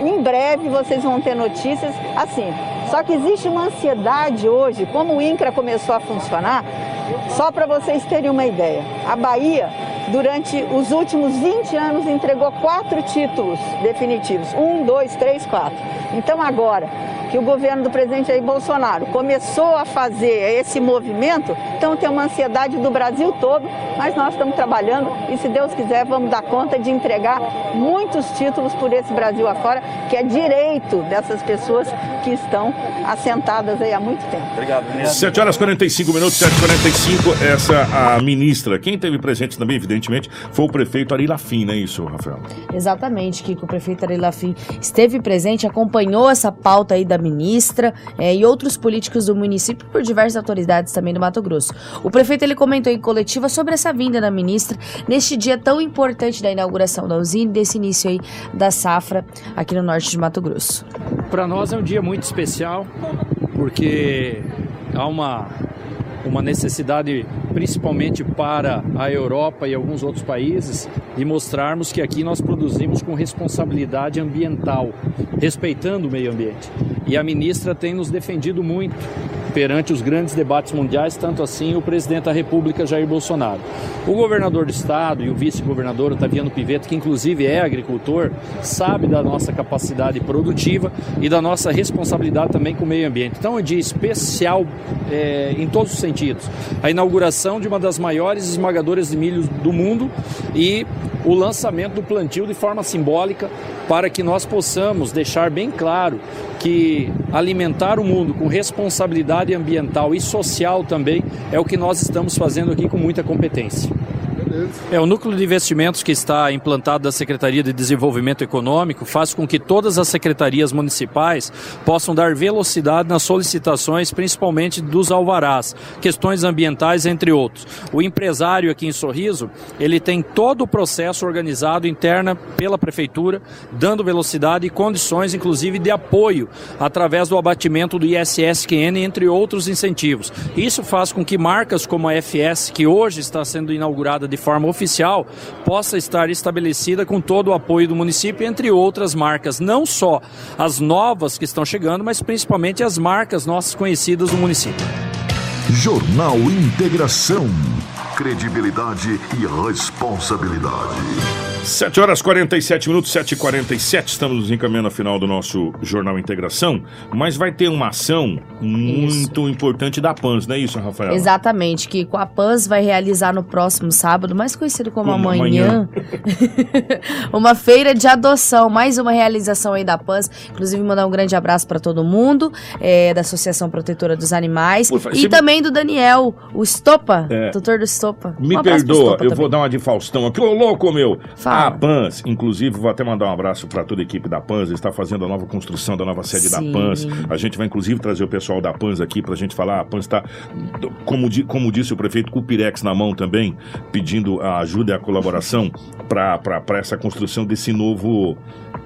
em breve vocês vão ter notícias assim. Só que existe uma ansiedade hoje, como o INCRA começou a funcionar, só para vocês terem uma ideia. A Bahia, durante os últimos 20 anos, entregou quatro títulos definitivos. Um, dois, três, quatro. Então agora que o governo do presidente Jair Bolsonaro começou a fazer esse movimento, então tem uma ansiedade do Brasil todo, mas nós estamos trabalhando e se Deus quiser vamos dar conta de entregar muitos títulos por esse Brasil afora, que é direito dessas pessoas que estão assentadas aí há muito tempo. Obrigado, 7 horas 45 minutos, 7h45, essa a ministra. Quem teve presente também, evidentemente, foi o prefeito Ari Lafim, não é isso, Rafael? Exatamente, Kiko. O prefeito Ari Lafim esteve presente, acompanhou essa pauta aí da ministra eh, e outros políticos do município por diversas autoridades também do Mato Grosso. O prefeito ele comentou em coletiva sobre essa vinda da ministra neste dia tão importante da inauguração da usina e desse início aí da safra aqui no norte de Mato Grosso. Para nós é um dia muito especial, porque há uma uma necessidade principalmente para a Europa e alguns outros países de mostrarmos que aqui nós produzimos com responsabilidade ambiental, respeitando o meio ambiente. E a ministra tem nos defendido muito perante os grandes debates mundiais, tanto assim o presidente da República Jair Bolsonaro. O governador do estado e o vice-governador Otaviano Piveto, que inclusive é agricultor, sabe da nossa capacidade produtiva e da nossa responsabilidade também com o meio ambiente. Então é um especial é, em todos os sentidos. A inauguração de uma das maiores esmagadoras de milho do mundo e o lançamento do plantio de forma simbólica para que nós possamos deixar bem claro que alimentar o mundo com responsabilidade ambiental e social também é o que nós estamos fazendo aqui com muita competência. É, o núcleo de investimentos que está implantado da Secretaria de Desenvolvimento Econômico faz com que todas as secretarias municipais possam dar velocidade nas solicitações, principalmente dos alvarás, questões ambientais, entre outros. O empresário aqui em Sorriso, ele tem todo o processo organizado interna pela prefeitura, dando velocidade e condições, inclusive, de apoio através do abatimento do ISSQN, entre outros incentivos. Isso faz com que marcas como a FS, que hoje está sendo inaugurada de forma oficial, possa estar estabelecida com todo o apoio do município, entre outras marcas, não só as novas que estão chegando, mas principalmente as marcas nossas conhecidas do município. Jornal Integração. Credibilidade e responsabilidade. 7 horas 47 minutos, 7 e 47 estamos nos encaminhando ao final do nosso Jornal Integração, mas vai ter uma ação muito importante da PANS, não é isso, Rafael? Exatamente, que a PANS vai realizar no próximo sábado, mais conhecido como, Como amanhã, uma feira de adoção, mais uma realização aí da PANS. Inclusive, mandar um grande abraço para todo mundo, é, da Associação Protetora dos Animais, e também do Daniel, o Estopa, É. doutor do Estopa. Me Um perdoa, Estopa eu também. vou dar uma de Faustão aqui. Ô, louco, meu! Fala. A PANS, inclusive, vou até mandar um abraço para toda a equipe da PANS, está fazendo a nova construção da nova sede Sim. da PANS. A gente vai, inclusive, trazer o pessoal da PANS aqui para a gente falar. A PANS está, como, como disse o prefeito, com o Pirex na mão também, pedindo a ajuda e a colaboração para essa construção desse novo.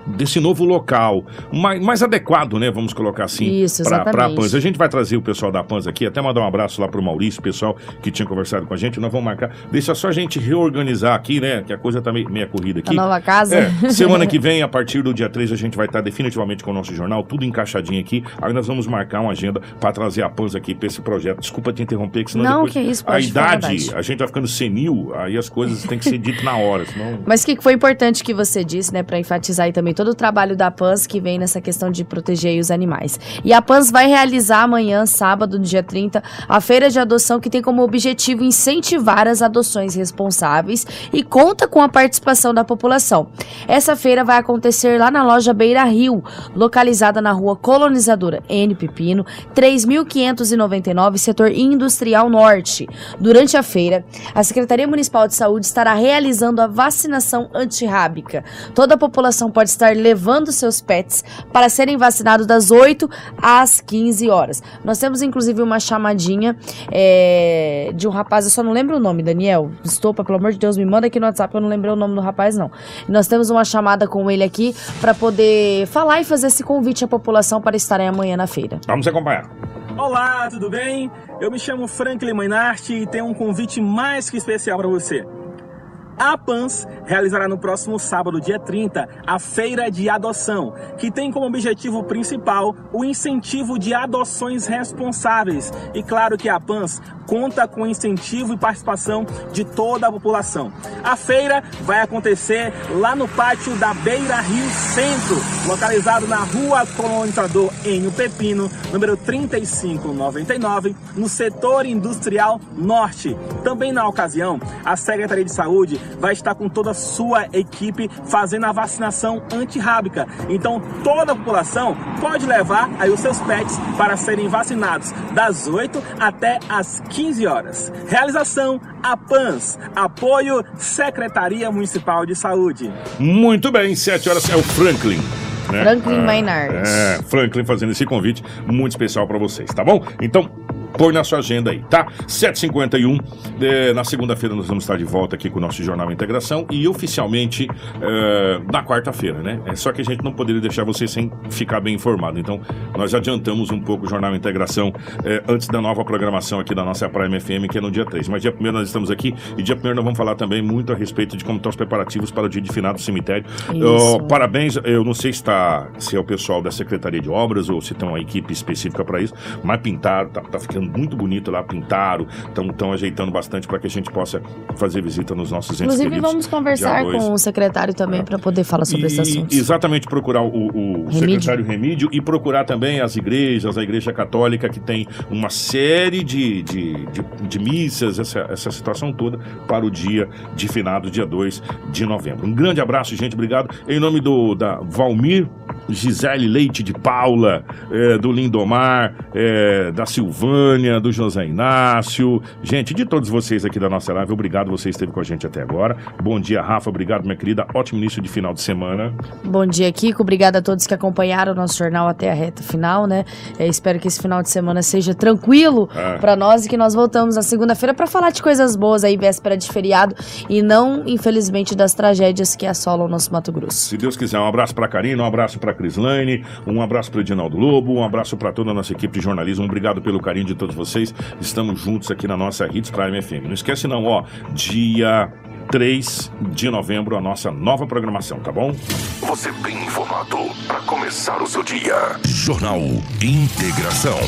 Desse novo local, mais, mais adequado, né? Vamos colocar assim, Isso, para a. PANS. A gente vai trazer o pessoal da PANS aqui, até mandar um abraço lá pro Maurício, o pessoal que tinha conversado com a gente. Nós vamos marcar. Deixa só a gente reorganizar aqui, né? Que a coisa tá meio, meio corrida aqui. A nova casa. É, semana que vem, a partir do dia 3, a gente vai estar definitivamente com o nosso jornal, tudo encaixadinho aqui. Aí nós vamos marcar uma agenda para trazer a PANS aqui para esse projeto. Desculpa te interromper, que senão Não, depois. que isso, a idade, a gente vai ficando senil, aí as coisas têm que ser ditas na hora, senão. Mas o que foi importante que você disse, né, para enfatizar aí também todo o trabalho da PANS que vem nessa questão de proteger os animais. E a PANS vai realizar amanhã, sábado, dia 30, a feira de adoção que tem como objetivo incentivar as adoções responsáveis e conta com a participação da população. Essa feira vai acontecer lá na loja Beira Rio, localizada na rua Colonizadora N Pepino, 3.599, setor industrial norte. Durante a feira, a Secretaria Municipal de Saúde estará realizando a vacinação antirrábica. Toda a população pode estar levando seus pets para serem vacinados das 8 às 15 horas. Nós temos inclusive uma chamadinha é, de um rapaz, eu só não lembro o nome, Daniel. Estopa, pelo amor de Deus, me manda aqui no WhatsApp, eu não lembrei o nome do rapaz, não. Nós temos uma chamada com ele aqui para poder falar e fazer esse convite à população para estarem amanhã na feira. Vamos acompanhar. Olá, tudo bem? Eu me chamo Franklin Mainart e tenho um convite mais que especial para você. A PANS realizará no próximo sábado, dia 30, a Feira de Adoção, que tem como objetivo principal o incentivo de adoções responsáveis. E claro que a PANS conta com incentivo e participação de toda a população. A feira vai acontecer lá no pátio da Beira Rio Centro, localizado na Rua Colonizador Enio Pepino, número 3599, no setor industrial norte. Também na ocasião, a Secretaria de Saúde vai estar com toda a sua equipe fazendo a vacinação antirrábica. Então, toda a população pode levar aí os seus pets para serem vacinados das 8 até as 15 horas. Realização a PANS, apoio Secretaria Municipal de Saúde. Muito bem, 7 horas é o Franklin. né? Franklin Ah, Maynard. É, Franklin fazendo esse convite muito especial para vocês, tá bom? Então, Põe na sua agenda aí, tá? 7h51. É, na segunda-feira nós vamos estar de volta aqui com o nosso Jornal Integração e oficialmente é, na quarta-feira, né? É só que a gente não poderia deixar você sem ficar bem informado. Então, nós adiantamos um pouco o Jornal Integração é, antes da nova programação aqui da nossa Prime FM, que é no dia 3. Mas dia 1 nós estamos aqui e dia 1 nós vamos falar também muito a respeito de como estão os preparativos para o dia de finado do cemitério. Oh, parabéns, eu não sei se, tá, se é o pessoal da Secretaria de Obras ou se tem uma equipe específica para isso, mas pintaram, tá, tá ficando muito bonito lá, pintaram, estão ajeitando bastante para que a gente possa fazer visita nos nossos entes Inclusive, queridos. vamos conversar com o secretário também para poder falar sobre esse E, assunto. Exatamente, procurar o, o Remídio. secretário Remídio e procurar também as igrejas, a Igreja Católica, que tem uma série de, de, de, de missas, essa, essa situação toda, para o dia de finado, dia 2 de novembro. Um grande abraço, gente, obrigado. Em nome do da Valmir. Gisele Leite de Paula, eh, do Lindomar, eh, da Silvânia, do José Inácio, gente, de todos vocês aqui da nossa live, obrigado, você esteve com a gente até agora. Bom dia, Rafa, obrigado, minha querida. Ótimo início de final de semana. Bom dia, Kiko. Obrigada a todos que acompanharam o nosso jornal até a reta final, né? É, espero que esse final de semana seja tranquilo É. pra nós e que nós voltamos na segunda-feira pra falar de coisas boas aí, véspera de feriado, e não, infelizmente, das tragédias que assolam o nosso Mato Grosso. Se Deus quiser, um abraço pra Karina, um abraço pra Crislaine, um abraço pro Edinaldo Lobo, um abraço pra toda a nossa equipe de jornalismo. Obrigado pelo carinho de todos vocês. Estamos juntos aqui na nossa Hits Prime FM. Não esquece não, ó, dia 3 de novembro a nossa nova programação, tá bom? Você bem informado para começar o seu dia. Jornal Integração.